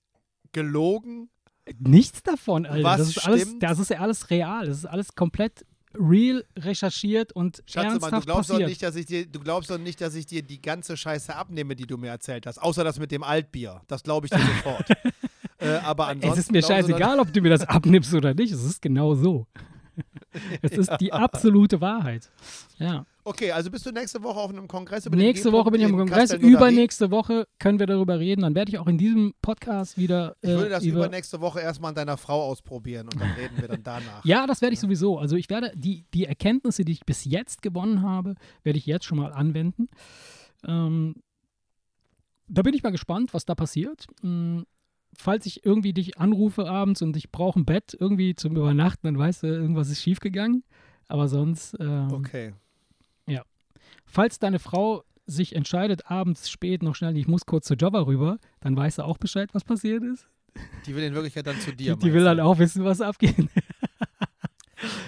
gelogen? Nichts davon, Alter. Was das ist alles, stimmt? das ist ja alles real. Das ist alles komplett real recherchiert und Schatze, Mann, du ernsthaft glaubst doch passiert. nicht, dass ich dir, du glaubst doch nicht, dass ich dir die ganze Scheiße abnehme, die du mir erzählt hast. Außer das mit dem Altbier. Das glaube ich dir sofort. Äh, aber ansonsten. Es ist mir doch- scheißegal, ob du mir das abnimmst oder nicht. Es ist genau so. Es ist die absolute Wahrheit. Ja. Okay, also bist du nächste Woche auf einem Kongress über Nächste Woche bin ich am Kongress. Übernächste Woche können wir darüber reden. Dann werde ich auch in diesem Podcast wieder. Ich würde äh, das über übernächste Woche erstmal an deiner Frau ausprobieren und dann reden wir dann danach. Ja, das werde ich sowieso. Also ich werde die, die Erkenntnisse, die ich bis jetzt gewonnen habe, werde ich jetzt schon mal anwenden. Ähm, da bin ich mal gespannt, was da passiert. Hm, falls ich irgendwie dich anrufe abends und ich brauche ein Bett irgendwie zum Übernachten, dann weißt du, irgendwas ist schiefgegangen. Aber sonst, ähm, Okay. Falls deine Frau sich entscheidet, abends spät noch schnell, ich muss kurz zu Jobber rüber, dann weißt du auch Bescheid, was passiert ist. Die will in Wirklichkeit dann zu Die, dir. die will meinst dann auch wissen, was abgeht.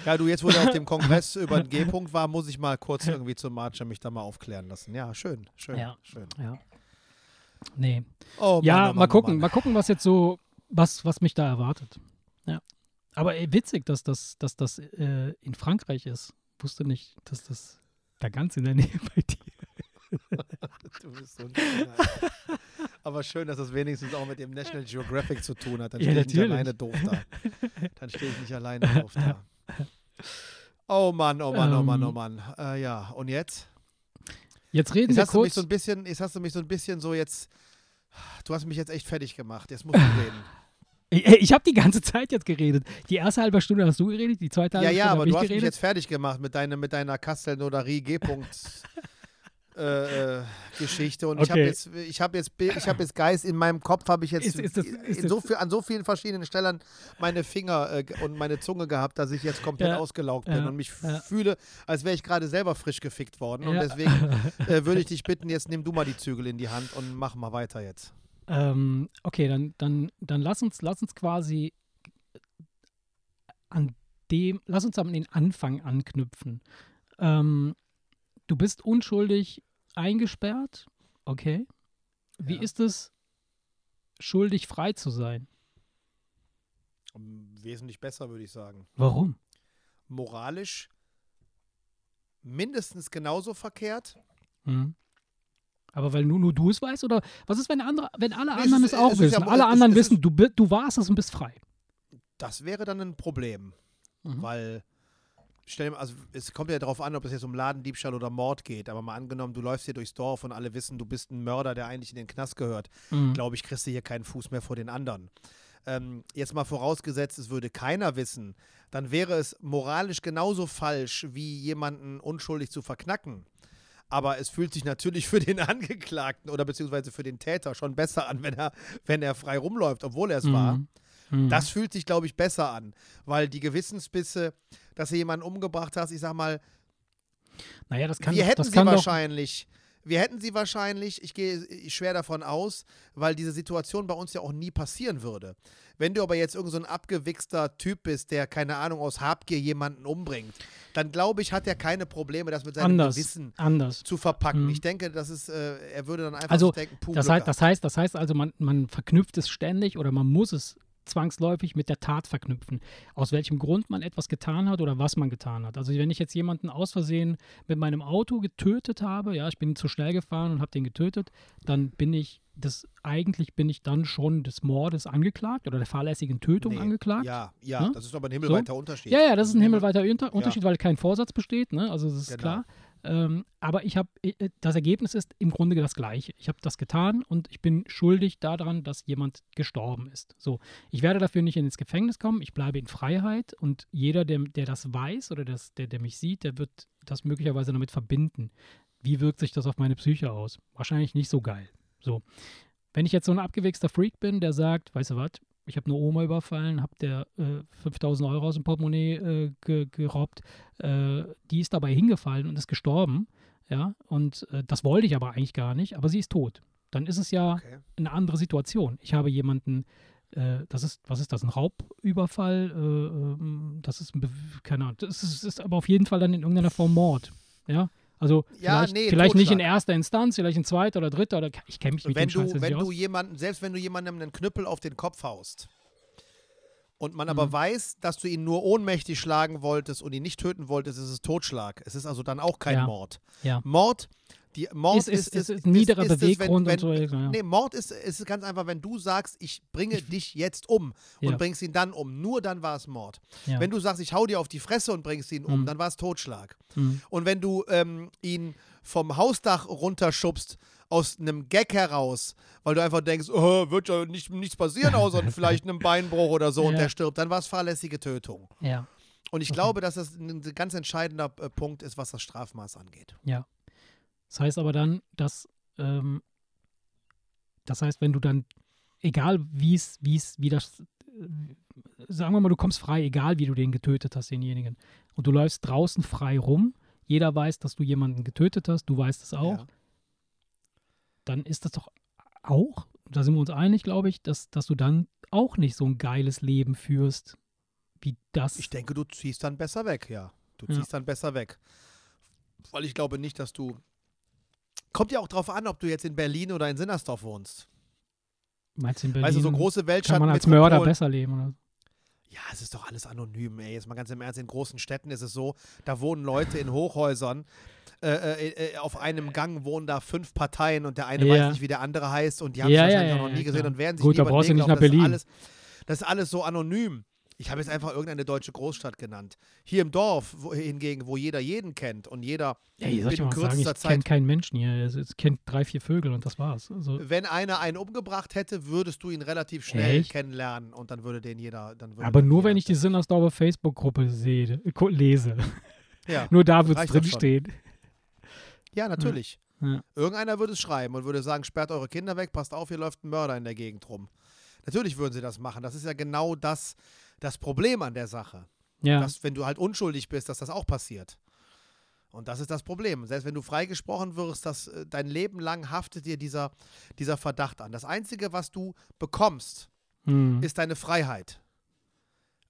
Ja, du, jetzt, wo du auf dem Kongress über den G-Punkt war, muss ich mal kurz irgendwie zum Marcher mich da mal aufklären lassen. Ja, schön, schön, Ja. schön. Ja. Nee. Oh, Mann, ja, oh Mann, mal oh gucken, Mann. mal gucken, was jetzt so, was, was mich da erwartet. Ja. Aber ey, witzig, dass das, dass das äh, in Frankreich ist. Wusste nicht, dass das da ganz in der Nähe bei dir. Du bist so ein. Aber schön, dass das wenigstens auch mit dem National Geographic zu tun hat. Dann Ja, stehe ich nicht alleine doof da. Dann stehe ich nicht alleine doof da. Oh Mann, oh Mann, oh Mann, oh Ähm. Mann. Äh, ja, und jetzt? Jetzt reden Jetzt wir hast du mich kurz. so ein bisschen, jetzt hast du mich so ein bisschen so jetzt. Du hast mich jetzt echt fertig gemacht. Jetzt musst du reden. Ich ich habe die ganze Zeit jetzt geredet. Die erste halbe Stunde hast du geredet, die zweite halbe ja, ja, Stunde aber du hast mich geredet. jetzt fertig gemacht mit, deiner mit deiner G-Punkt. Äh, äh, Geschichte und ich habe Okay. jetzt ich habe jetzt ich habe jetzt Geist in meinem Kopf habe ich jetzt Ist- ist das- ist so viel, an so vielen verschiedenen Stellen meine Finger äh, und meine Zunge gehabt, dass ich jetzt komplett Ja, ausgelaugt bin ja, und mich ja. fühle, als wäre ich gerade selber frisch gefickt worden und Ja. deswegen äh, würde ich dich bitten, jetzt nimm du mal die Zügel in die Hand und mach mal weiter jetzt. Ähm, okay, dann, dann, dann lass uns, lass uns quasi an dem, lass uns an den Anfang anknüpfen. Ähm, du bist unschuldig eingesperrt, okay? Wie Ja. ist es, schuldig frei zu sein? Wesentlich besser, würde ich sagen. Warum? Moralisch mindestens genauso verkehrt. Hm. Aber weil nur, nur du es weißt? Oder was ist, wenn, andere, wenn alle Nee, es anderen ist- es auch es ja wissen? mo- alle es- anderen es wissen, du, du warst es und bist frei. Das wäre dann ein Problem. Mhm. Weil, stell also es kommt ja darauf an, ob es jetzt um Ladendiebstahl oder Mord geht, aber mal angenommen, du läufst hier durchs Dorf und alle wissen, du bist ein Mörder, der eigentlich in den Knast gehört, Mhm. glaube ich, kriegst du hier keinen Fuß mehr vor den anderen. Ähm, jetzt mal vorausgesetzt, es würde keiner wissen, dann wäre es moralisch genauso falsch, wie jemanden unschuldig zu verknacken. Aber es fühlt sich natürlich für den Angeklagten oder beziehungsweise für den Täter schon besser an, wenn er, wenn er frei rumläuft, obwohl er es war. Mhm. Mhm. Das fühlt sich, glaube ich, besser an, weil die Gewissensbisse, dass du jemanden umgebracht hast, ich sag mal, naja, das kann, wir hätten das sie kann doch, wahrscheinlich, wir hätten sie wahrscheinlich, ich gehe schwer davon aus, weil diese Situation bei uns ja auch nie passieren würde. Wenn du aber jetzt irgend so ein abgewichster Typ bist, der, keine Ahnung, aus Habgier jemanden umbringt, dann glaube ich, hat er keine Probleme, das mit seinem anders. Gewissen Anders. zu verpacken. Mhm. Ich denke, das ist, äh, er würde dann einfach Also, denken, puh, Das heißt, das heißt, das heißt also, man, man verknüpft es ständig oder man muss es zwangsläufig mit der Tat verknüpfen. Aus welchem Grund man etwas getan hat oder was man getan hat. Also wenn ich jetzt jemanden aus Versehen mit meinem Auto getötet habe, ja, ich bin zu schnell gefahren und habe den getötet, dann bin ich das, eigentlich bin ich dann schon des Mordes angeklagt oder der fahrlässigen Tötung Nee, angeklagt. Ja, ja, Ne? das ist aber ein himmelweiter Unterschied. Ja, ja, das ist ein Himmel- himmelweiter Unter Unterschied, weil kein Vorsatz besteht, ne? Also das ist Genau. klar. Ähm, aber ich habe, das Ergebnis ist im Grunde das gleiche. Ich habe das getan und ich bin schuldig daran, dass jemand gestorben ist. So, ich werde dafür nicht ins Gefängnis kommen, ich bleibe in Freiheit und jeder, der, der das weiß oder das, der, der mich sieht, der wird das möglicherweise damit verbinden. Wie wirkt sich das auf meine Psyche aus? Wahrscheinlich nicht so geil. So. Wenn ich jetzt so ein abgewichster Freak bin, der sagt, weißt du was, ich habe eine Oma überfallen, habe der äh, 5000 Euro aus dem Portemonnaie äh, ge gerobbt, äh, die ist dabei hingefallen und ist gestorben, ja, und äh, das wollte ich aber eigentlich gar nicht, aber sie ist tot. Dann ist es ja Okay. eine andere Situation. Ich habe jemanden, äh, das ist, was ist das, ein Raubüberfall, äh, ähm, das ist, keine Ahnung, das ist, ist aber auf jeden Fall dann in irgendeiner Form Mord, ja. Also Ja, vielleicht, nee, vielleicht nicht in erster Instanz, vielleicht in zweiter oder dritter oder ich kenne mich mit wenn dem Scheiß du, jetzt wenn nicht du jemanden, selbst wenn du jemandem einen Knüppel auf den Kopf haust und man aber Mhm. weiß, dass du ihn nur ohnmächtig schlagen wolltest und ihn nicht töten wolltest, ist es Totschlag. Es ist also dann auch kein Ja. Mord. Ja. Mord, Die Mord ist, ist, ist, ist, niederer ist es, Beweggrund wenn, und so. Ja. Nee, Mord ist, ist ganz einfach, wenn du sagst, ich bringe dich jetzt um und Ja. bringst ihn dann um. Nur dann war es Mord. ja. Wenn du sagst, ich hau dir auf die Fresse und bringst ihn um, Mhm. dann war es Totschlag. Mhm. Und wenn du ähm, ihn vom Hausdach runterschubst, aus einem Gag heraus, weil du einfach denkst, oh, wird ja nicht, nichts passieren, außer vielleicht einem Beinbruch oder so und Ja. der stirbt, dann war es fahrlässige Tötung. ja. Und ich Okay. glaube, dass das ein ganz entscheidender äh, Punkt ist, was das Strafmaß angeht. Ja. Das heißt aber dann, dass, ähm, das heißt, wenn du dann, egal wie es, wie es, wie das, äh, sagen wir mal, du kommst frei, egal wie du den getötet hast, denjenigen, und du läufst draußen frei rum, jeder weiß, dass du jemanden getötet hast, du weißt es auch, Ja. dann ist das doch auch, da sind wir uns einig, glaube ich, dass, dass du dann auch nicht so ein geiles Leben führst, wie das. Ich denke, du ziehst dann besser weg, ja. Du Ja. ziehst dann besser weg. Weil ich glaube nicht, dass du. Kommt ja auch drauf an, ob du jetzt in Berlin oder in Sinnersdorf wohnst. Meinst du in Berlin du, so große kann Weltstadt man als Mörder besser leben? Oder? Ja, es ist doch alles anonym, ey. Jetzt mal ganz im Ernst, in großen Städten ist es so, da wohnen Leute in Hochhäusern. Äh, äh, äh, auf einem Gang wohnen da fünf Parteien und der eine Ja. weiß nicht, wie der andere heißt und die haben Ja, sich ja, wahrscheinlich ja, auch noch nie gesehen und werden sich Gut, nie da Weg nicht nach Das ist Berlin. Alles, das ist alles so anonym. Ich habe jetzt einfach irgendeine deutsche Großstadt genannt. Hier im Dorf wo, hingegen, wo jeder jeden kennt und jeder, Ey, soll ich Binnen mal sagen, ich kürzester Zeit- keinen Menschen hier. Es- Es kennt drei, vier Vögel und das war's. Also, wenn einer einen umgebracht hätte, würdest du ihn relativ schnell Echt? kennenlernen und dann würde den jeder. Dann aber nur, jeder- wenn ich die Sinnersdorfer Facebook-Gruppe sehe, lese. Ja, Nur da wird es drinstehen. ja natürlich. Ja. Irgendeiner würde es schreiben und würde sagen, sperrt eure Kinder weg, passt auf, hier läuft ein Mörder in der Gegend rum. Natürlich würden sie das machen. Das ist ja genau das, das Problem an der Sache. Ja. Dass, wenn du halt unschuldig bist, dass das auch passiert. Und das ist das Problem. Selbst wenn du freigesprochen wirst, dass äh, dein Leben lang haftet dir dieser, dieser Verdacht an. Das Einzige, was du bekommst, Hm. ist deine Freiheit.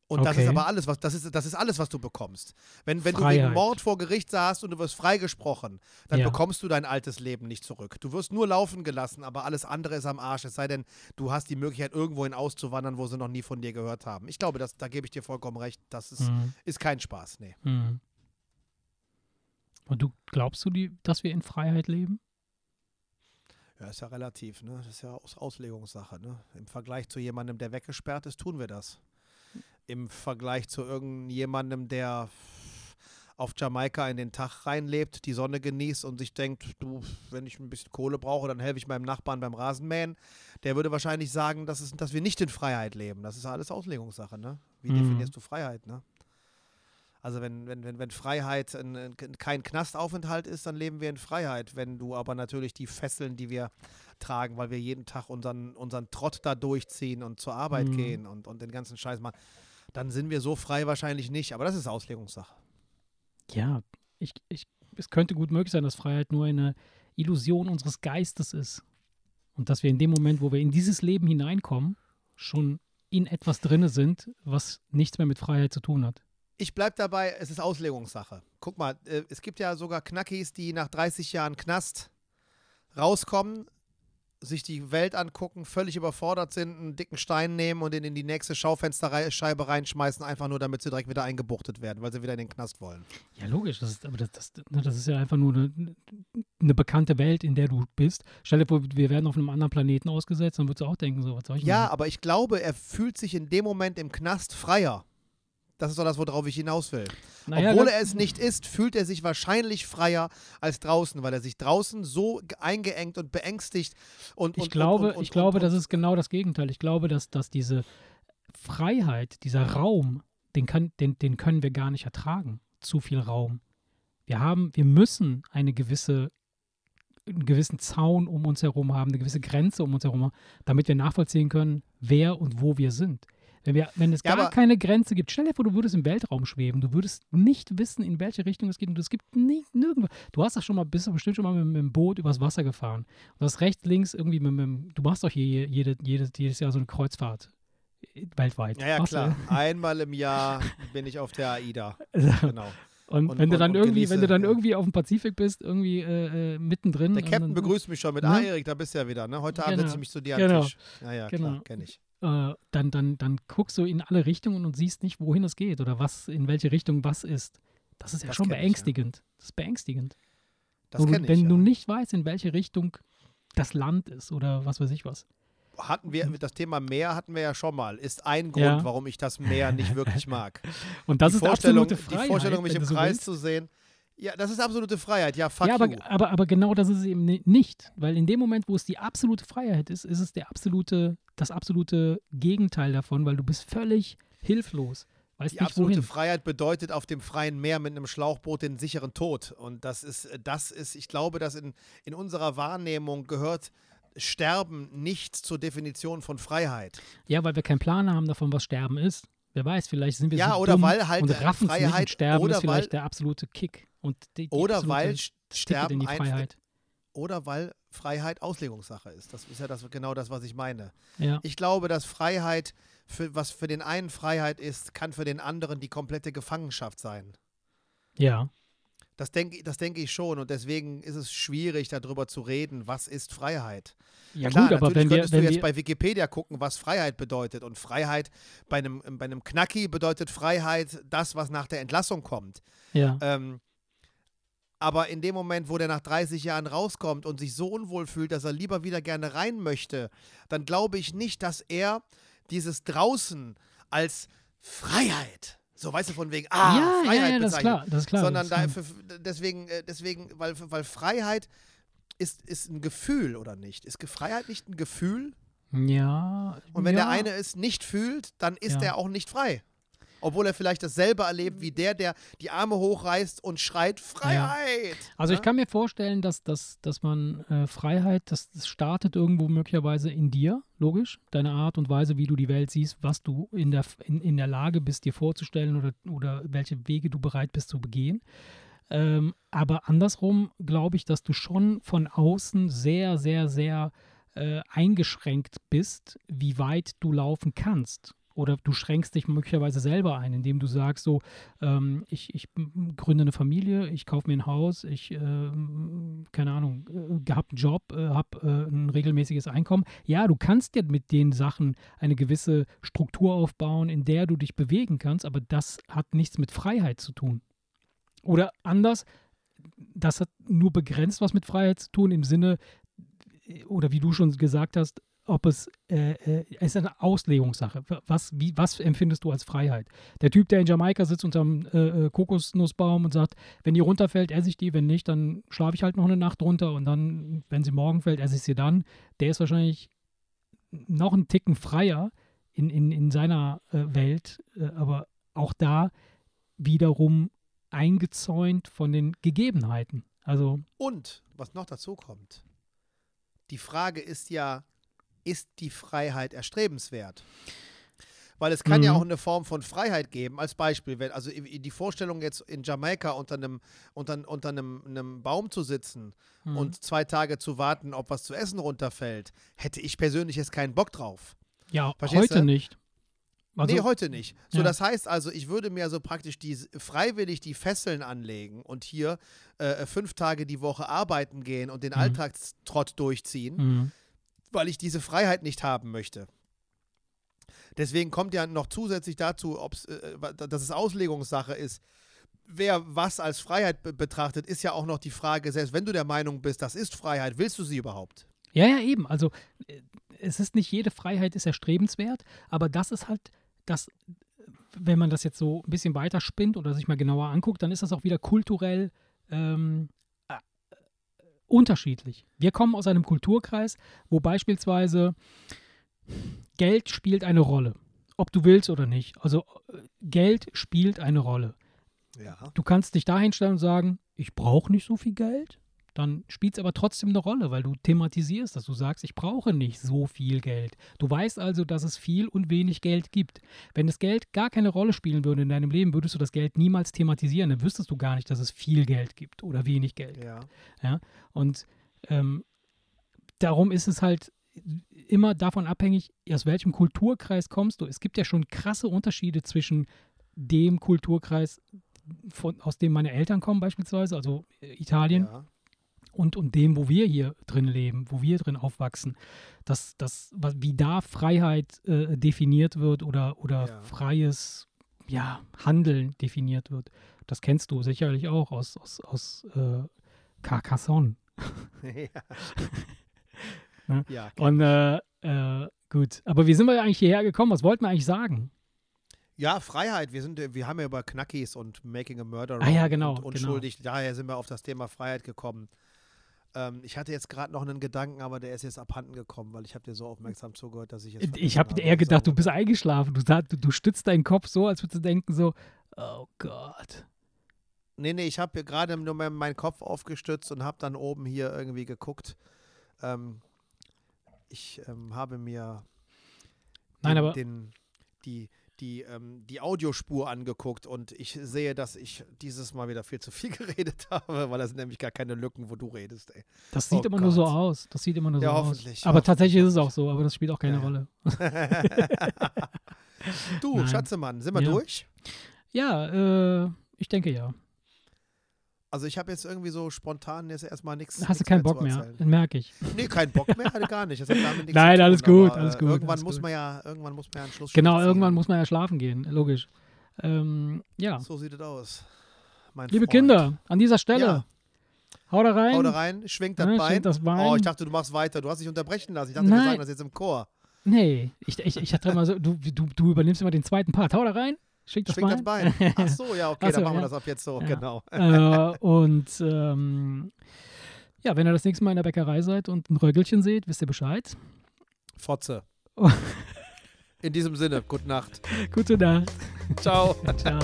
Und das Okay. ist aber alles, was das ist, das ist alles, was du bekommst. Wenn, wenn du wegen Mord vor Gericht saßt und du wirst freigesprochen, dann Ja. bekommst du dein altes Leben nicht zurück. Du wirst nur laufen gelassen, aber alles andere ist am Arsch. Es sei denn, du hast die Möglichkeit, irgendwohin auszuwandern, wo sie noch nie von dir gehört haben. Ich glaube, das, da gebe ich dir vollkommen recht. Das ist, Hm. ist kein Spaß. Nee. Hm. Und du glaubst du, die, dass wir in Freiheit leben? Ja, ist ja relativ, ne? Das ist ja Aus Auslegungssache, ne? Im Vergleich zu jemandem, der weggesperrt ist, tun wir das. Im Vergleich zu irgendjemandem, der auf Jamaika in den Tag reinlebt, die Sonne genießt und sich denkt, du, wenn ich ein bisschen Kohle brauche, dann helfe ich meinem Nachbarn beim Rasenmähen. Der würde wahrscheinlich sagen, dass, es, dass wir nicht in Freiheit leben. Das ist alles Auslegungssache, ne? Wie Mhm. definierst du Freiheit, ne? Also wenn, wenn, wenn, wenn Freiheit ein, ein, kein Knastaufenthalt ist, dann leben wir in Freiheit. Wenn du aber natürlich die Fesseln, die wir tragen, weil wir jeden Tag unseren, unseren Trott da durchziehen und zur Arbeit Mhm. gehen und, und den ganzen Scheiß machen, dann sind wir so frei wahrscheinlich nicht. Aber das ist Auslegungssache. Ja, ich, ich, es könnte gut möglich sein, dass Freiheit nur eine Illusion unseres Geistes ist. Und dass wir in dem Moment, wo wir in dieses Leben hineinkommen, schon in etwas drinne sind, was nichts mehr mit Freiheit zu tun hat. Ich bleib dabei, es ist Auslegungssache. Guck mal, äh, es gibt ja sogar Knackis, die nach 30 Jahren Knast rauskommen, sich die Welt angucken, völlig überfordert sind, einen dicken Stein nehmen und ihn in die nächste Schaufensterscheibe reinschmeißen, einfach nur damit sie direkt wieder eingebuchtet werden, weil sie wieder in den Knast wollen. Ja, logisch. Das ist, aber das, das, ne, das ist ja einfach nur eine, eine bekannte Welt, in der du bist. Stell dir vor, wir werden auf einem anderen Planeten ausgesetzt, dann würdest du auch denken, so, was soll ich Ja, machen? aber ich glaube, er fühlt sich in dem Moment im Knast freier. Das ist doch das, worauf ich hinaus will. Naja, Obwohl er es nicht ist, fühlt er sich wahrscheinlich freier als draußen, weil er sich draußen so ge- eingeengt und beängstigt und Ich und, glaube, und, und, ich glaube, das ist genau das Gegenteil. Ich glaube, dass, dass diese Freiheit, dieser Raum, den, kann, den, den können wir gar nicht ertragen. Zu viel Raum. Wir haben, wir müssen eine gewisse, einen gewissen Zaun um uns herum haben, eine gewisse Grenze um uns herum haben, damit wir nachvollziehen können, wer und wo wir sind. Wenn, wir, wenn es Ja, gar keine Grenze gibt, stell dir vor, du würdest im Weltraum schweben, du würdest nicht wissen, in welche Richtung es geht und es gibt nirgendwo. Du hast doch schon mal, bist doch bestimmt schon mal mit, mit dem Boot übers Wasser gefahren. Und hast rechts, links irgendwie mit, mit du machst doch hier jede, jede, jedes Jahr so eine Kreuzfahrt. äh, Weltweit. Ja, ja, klar. Einmal im Jahr bin ich auf der AIDA. Genau. Und, Und- wenn du dann irgendwie, wenn du genieße, dann irgendwie auf dem Pazifik bist, irgendwie äh, äh, mittendrin. Der Captain dann, begrüßt mich schon mit, Ne? ah, Erik, da bist du ja wieder. Ne? Heute Abend Genau. setze ich mich zu dir Genau. am Tisch. Ja, ja, Genau. klar, kenne ich. Äh, dann, dann, dann guckst du in alle Richtungen und siehst nicht, wohin es geht oder was, in welche Richtung was ist. Das ist ja Das schon kenn ich, ja. beängstigend. Das ist beängstigend. Das du- kenne ich. Wenn ja. du nicht weißt, in welche Richtung das Land ist oder was weiß ich was. hatten wir das Thema Meer hatten wir ja schon mal. Ist ein Grund, Ja. warum ich das Meer nicht wirklich mag. Und das die ist Vorstellung, absolute Freiheit. die Vorstellung, mich wenn im Kreis willst. zu sehen. Ja, das ist absolute Freiheit. Ja, fuck ja, aber, you. aber, aber genau das ist es eben ni- nicht. Weil in dem Moment, wo es die absolute Freiheit ist, ist es der absolute, das absolute Gegenteil davon, weil du bist völlig hilflos. Weißt Die absolute wohin. Freiheit bedeutet auf dem freien Meer mit einem Schlauchboot den sicheren Tod. Und das ist, das ist, ich glaube, dass in, in unserer Wahrnehmung gehört Sterben nicht zur Definition von Freiheit. Ja, weil wir keinen Plan haben davon, was Sterben ist. Wer weiß, vielleicht sind wir Ja, so oder dumm weil halt, und äh, raffen es nicht Freiheit- Sterben oder ist vielleicht weil- der absolute Kick. Und die, die Oder weil Sterben in die einfach, Freiheit. oder weil Freiheit Auslegungssache ist. Das ist ja das, genau das, was ich meine. Ja. Ich glaube, dass Freiheit, für, was für den einen Freiheit ist, kann für den anderen die komplette Gefangenschaft sein. ja. Das denke das denk ich schon und deswegen ist es schwierig, darüber zu reden, was ist Freiheit. Ja, Klar, gut, aber natürlich wenn wir, könntest wenn du jetzt wir bei Wikipedia gucken, was Freiheit bedeutet. Und Freiheit bei einem, bei einem Knacki bedeutet Freiheit das, was nach der Entlassung kommt. ja. Ähm, aber in dem Moment, wo der nach 30 Jahren rauskommt und sich so unwohl fühlt, dass er lieber wieder gerne rein möchte, dann glaube ich nicht, dass er dieses draußen als Freiheit, so weißt du von wegen, ah, ja, Freiheit ja, ja, das ist bezeichnet, klar, das ist klar. sondern das, da, für, deswegen, äh, deswegen, weil, weil Freiheit ist, ist ein Gefühl oder nicht? Ist Freiheit nicht ein Gefühl? ja. Und wenn ja, der eine es nicht fühlt, dann ist Ja. er auch nicht frei. Obwohl er vielleicht dasselbe erlebt wie der, der die Arme hochreißt und schreit Freiheit. Also ich Ne? kann mir vorstellen, dass, dass, dass man äh, Freiheit, das, das startet irgendwo möglicherweise in dir, logisch. Deine Art und Weise, wie du die Welt siehst, was du in der, in, in der Lage bist, dir vorzustellen oder, oder welche Wege du bereit bist zu begehen. Ähm, aber andersrum glaube ich, dass du schon von außen sehr, sehr, sehr äh, eingeschränkt bist, wie weit du laufen kannst. Oder du schränkst dich möglicherweise selber ein, indem du sagst, so, ähm, ich, ich gründe eine Familie, ich kaufe mir ein Haus, ich, ähm, keine Ahnung, äh, habe einen Job, äh, habe äh, ein regelmäßiges Einkommen. Ja, du kannst dir mit den Sachen eine gewisse Struktur aufbauen, in der du dich bewegen kannst, aber das hat nichts mit Freiheit zu tun. Oder anders, das hat nur begrenzt was mit Freiheit zu tun, im Sinne, äh, oder wie du schon gesagt hast, ob es, äh, äh, es ist eine Auslegungssache. Was, wie, was empfindest du als Freiheit? Der Typ, der in Jamaika sitzt unterm äh, äh, Kokosnussbaum und sagt, wenn die runterfällt, esse ich die, wenn nicht, dann schlafe ich halt noch eine Nacht runter und dann, wenn sie morgen fällt, esse ich sie dann. Der ist wahrscheinlich noch einen Ticken freier in, in, in seiner äh, Welt, äh, aber auch da wiederum eingezäunt von den Gegebenheiten. Also, Und was noch dazu kommt, die Frage ist ja, ist die Freiheit erstrebenswert? Weil es kann ja Mhm. auch eine Form von Freiheit geben. Als Beispiel, wenn, also die Vorstellung jetzt in Jamaika unter einem, unter, unter einem, einem Baum zu sitzen Mhm. und zwei Tage zu warten, ob was zu essen runterfällt, hätte ich persönlich jetzt keinen Bock drauf. ja, verstehst heute du? nicht. Also, nee, heute nicht. So, ja. das heißt also, ich würde mir so praktisch die, freiwillig die Fesseln anlegen und hier äh, fünf Tage die Woche arbeiten gehen und den Mhm. Alltagstrott durchziehen, Mhm. Weil ich diese Freiheit nicht haben möchte. Deswegen kommt ja noch zusätzlich dazu, ob's, äh, dass es Auslegungssache ist. Wer was als Freiheit be betrachtet, ist ja auch noch die Frage, selbst wenn du der Meinung bist, das ist Freiheit, willst du sie überhaupt? Ja, ja, eben. Also äh, es ist nicht jede Freiheit ist erstrebenswert, aber das ist halt das, wenn man das jetzt so ein bisschen weiter spinnt oder sich mal genauer anguckt, dann ist das auch wieder kulturell ähm, äh, unterschiedlich. Wir kommen aus einem Kulturkreis, wo beispielsweise Geld spielt eine Rolle. Ob du willst oder nicht. Also äh, Geld spielt eine Rolle. Ja. Du kannst dich dahin stellen und sagen, ich brauche nicht so viel Geld. Dann spielt es aber trotzdem eine Rolle, weil du thematisierst, dass du sagst, ich brauche nicht so viel Geld. Du weißt also, dass es viel und wenig Geld gibt. Wenn das Geld gar keine Rolle spielen würde in deinem Leben, würdest du das Geld niemals thematisieren. Dann wüsstest du gar nicht, dass es viel Geld gibt oder wenig Geld. Ja. Und ähm, darum ist es halt immer davon abhängig, aus welchem Kulturkreis kommst du. Es gibt ja schon krasse Unterschiede zwischen dem Kulturkreis, von, aus dem meine Eltern kommen beispielsweise, also äh, Italien, ja. Und, und dem, wo wir hier drin leben, wo wir drin aufwachsen. Das, das, was- wie da Freiheit äh, definiert wird oder, oder Ja. freies ja, Handeln definiert wird. Das kennst du sicherlich auch aus, aus, aus äh, Carcassonne. ja. Ne? ja. Und äh, äh, gut. Aber wie sind wir eigentlich hierher gekommen? Was wollten wir eigentlich sagen? Ja, Freiheit. Wir, sind, wir haben ja über Knackis und Making a Murderer Ah ja, genau, und unschuldig. Daher sind wir auf das Thema Freiheit gekommen. Ähm, ich hatte jetzt gerade noch einen Gedanken, aber der ist jetzt abhanden gekommen, weil ich habe dir so aufmerksam zugehört, dass ich jetzt. Ich habe eher gedacht, du bist eingeschlafen. Du, du, du stützt deinen Kopf so, als würdest du denken so, oh Gott. Nee, nee, ich habe gerade nur meinen Kopf aufgestützt und habe dann oben hier irgendwie geguckt. Ähm, ich ähm, habe mir Nein, den, aber den, die, die, ähm, die Audiospur angeguckt und ich sehe, dass ich dieses Mal wieder viel zu viel geredet habe, weil das sind nämlich gar keine Lücken, wo du redest, ey. das sieht oh immer nur so Gott. aus. Das sieht immer nur so Ja, aus. hoffentlich, Aber hoffentlich, tatsächlich ist es auch so, aber das spielt auch keine Ja, ja. Rolle. du, Nein. Schatzemann, sind wir Ja. durch? Ja, äh, ich denke ja. Also ich habe jetzt irgendwie so spontan jetzt erstmal nichts. Hast du keinen Bock mehr? erzählen. Merke ich. Nee, keinen Bock mehr, hatte gar nicht. Nein, alles tun, gut, aber, alles äh, gut, Irgendwann alles muss gut. man ja, irgendwann muss man ja einen Schluss Genau, irgendwann muss man ja schlafen gehen, logisch. Ähm, ja, So sieht es aus. Mein liebe Freund. Kinder, an dieser Stelle, Ja. hau da rein. Hau da rein, schwingt das Ne, Bein. schwingt das Bein. Oh, ich dachte, du machst weiter. Du hast dich unterbrechen lassen. Ich dachte, wir Nein. sagen das jetzt im Chor. Nee, ich, ich, ich hatte immer so, du, du, du übernimmst immer den zweiten Part. Hau da rein, schwingt das Schwingt das Bein. Ach so, ja, okay, so, dann machen wir ja. das ab jetzt so. Ja. Genau. äh, und ähm, ja, wenn ihr das nächste Mal in der Bäckerei seid und ein Röggelchen seht, wisst ihr Bescheid. Fotze. Oh. In diesem Sinne, gute Nacht. Gute Nacht. Ciao. Ciao.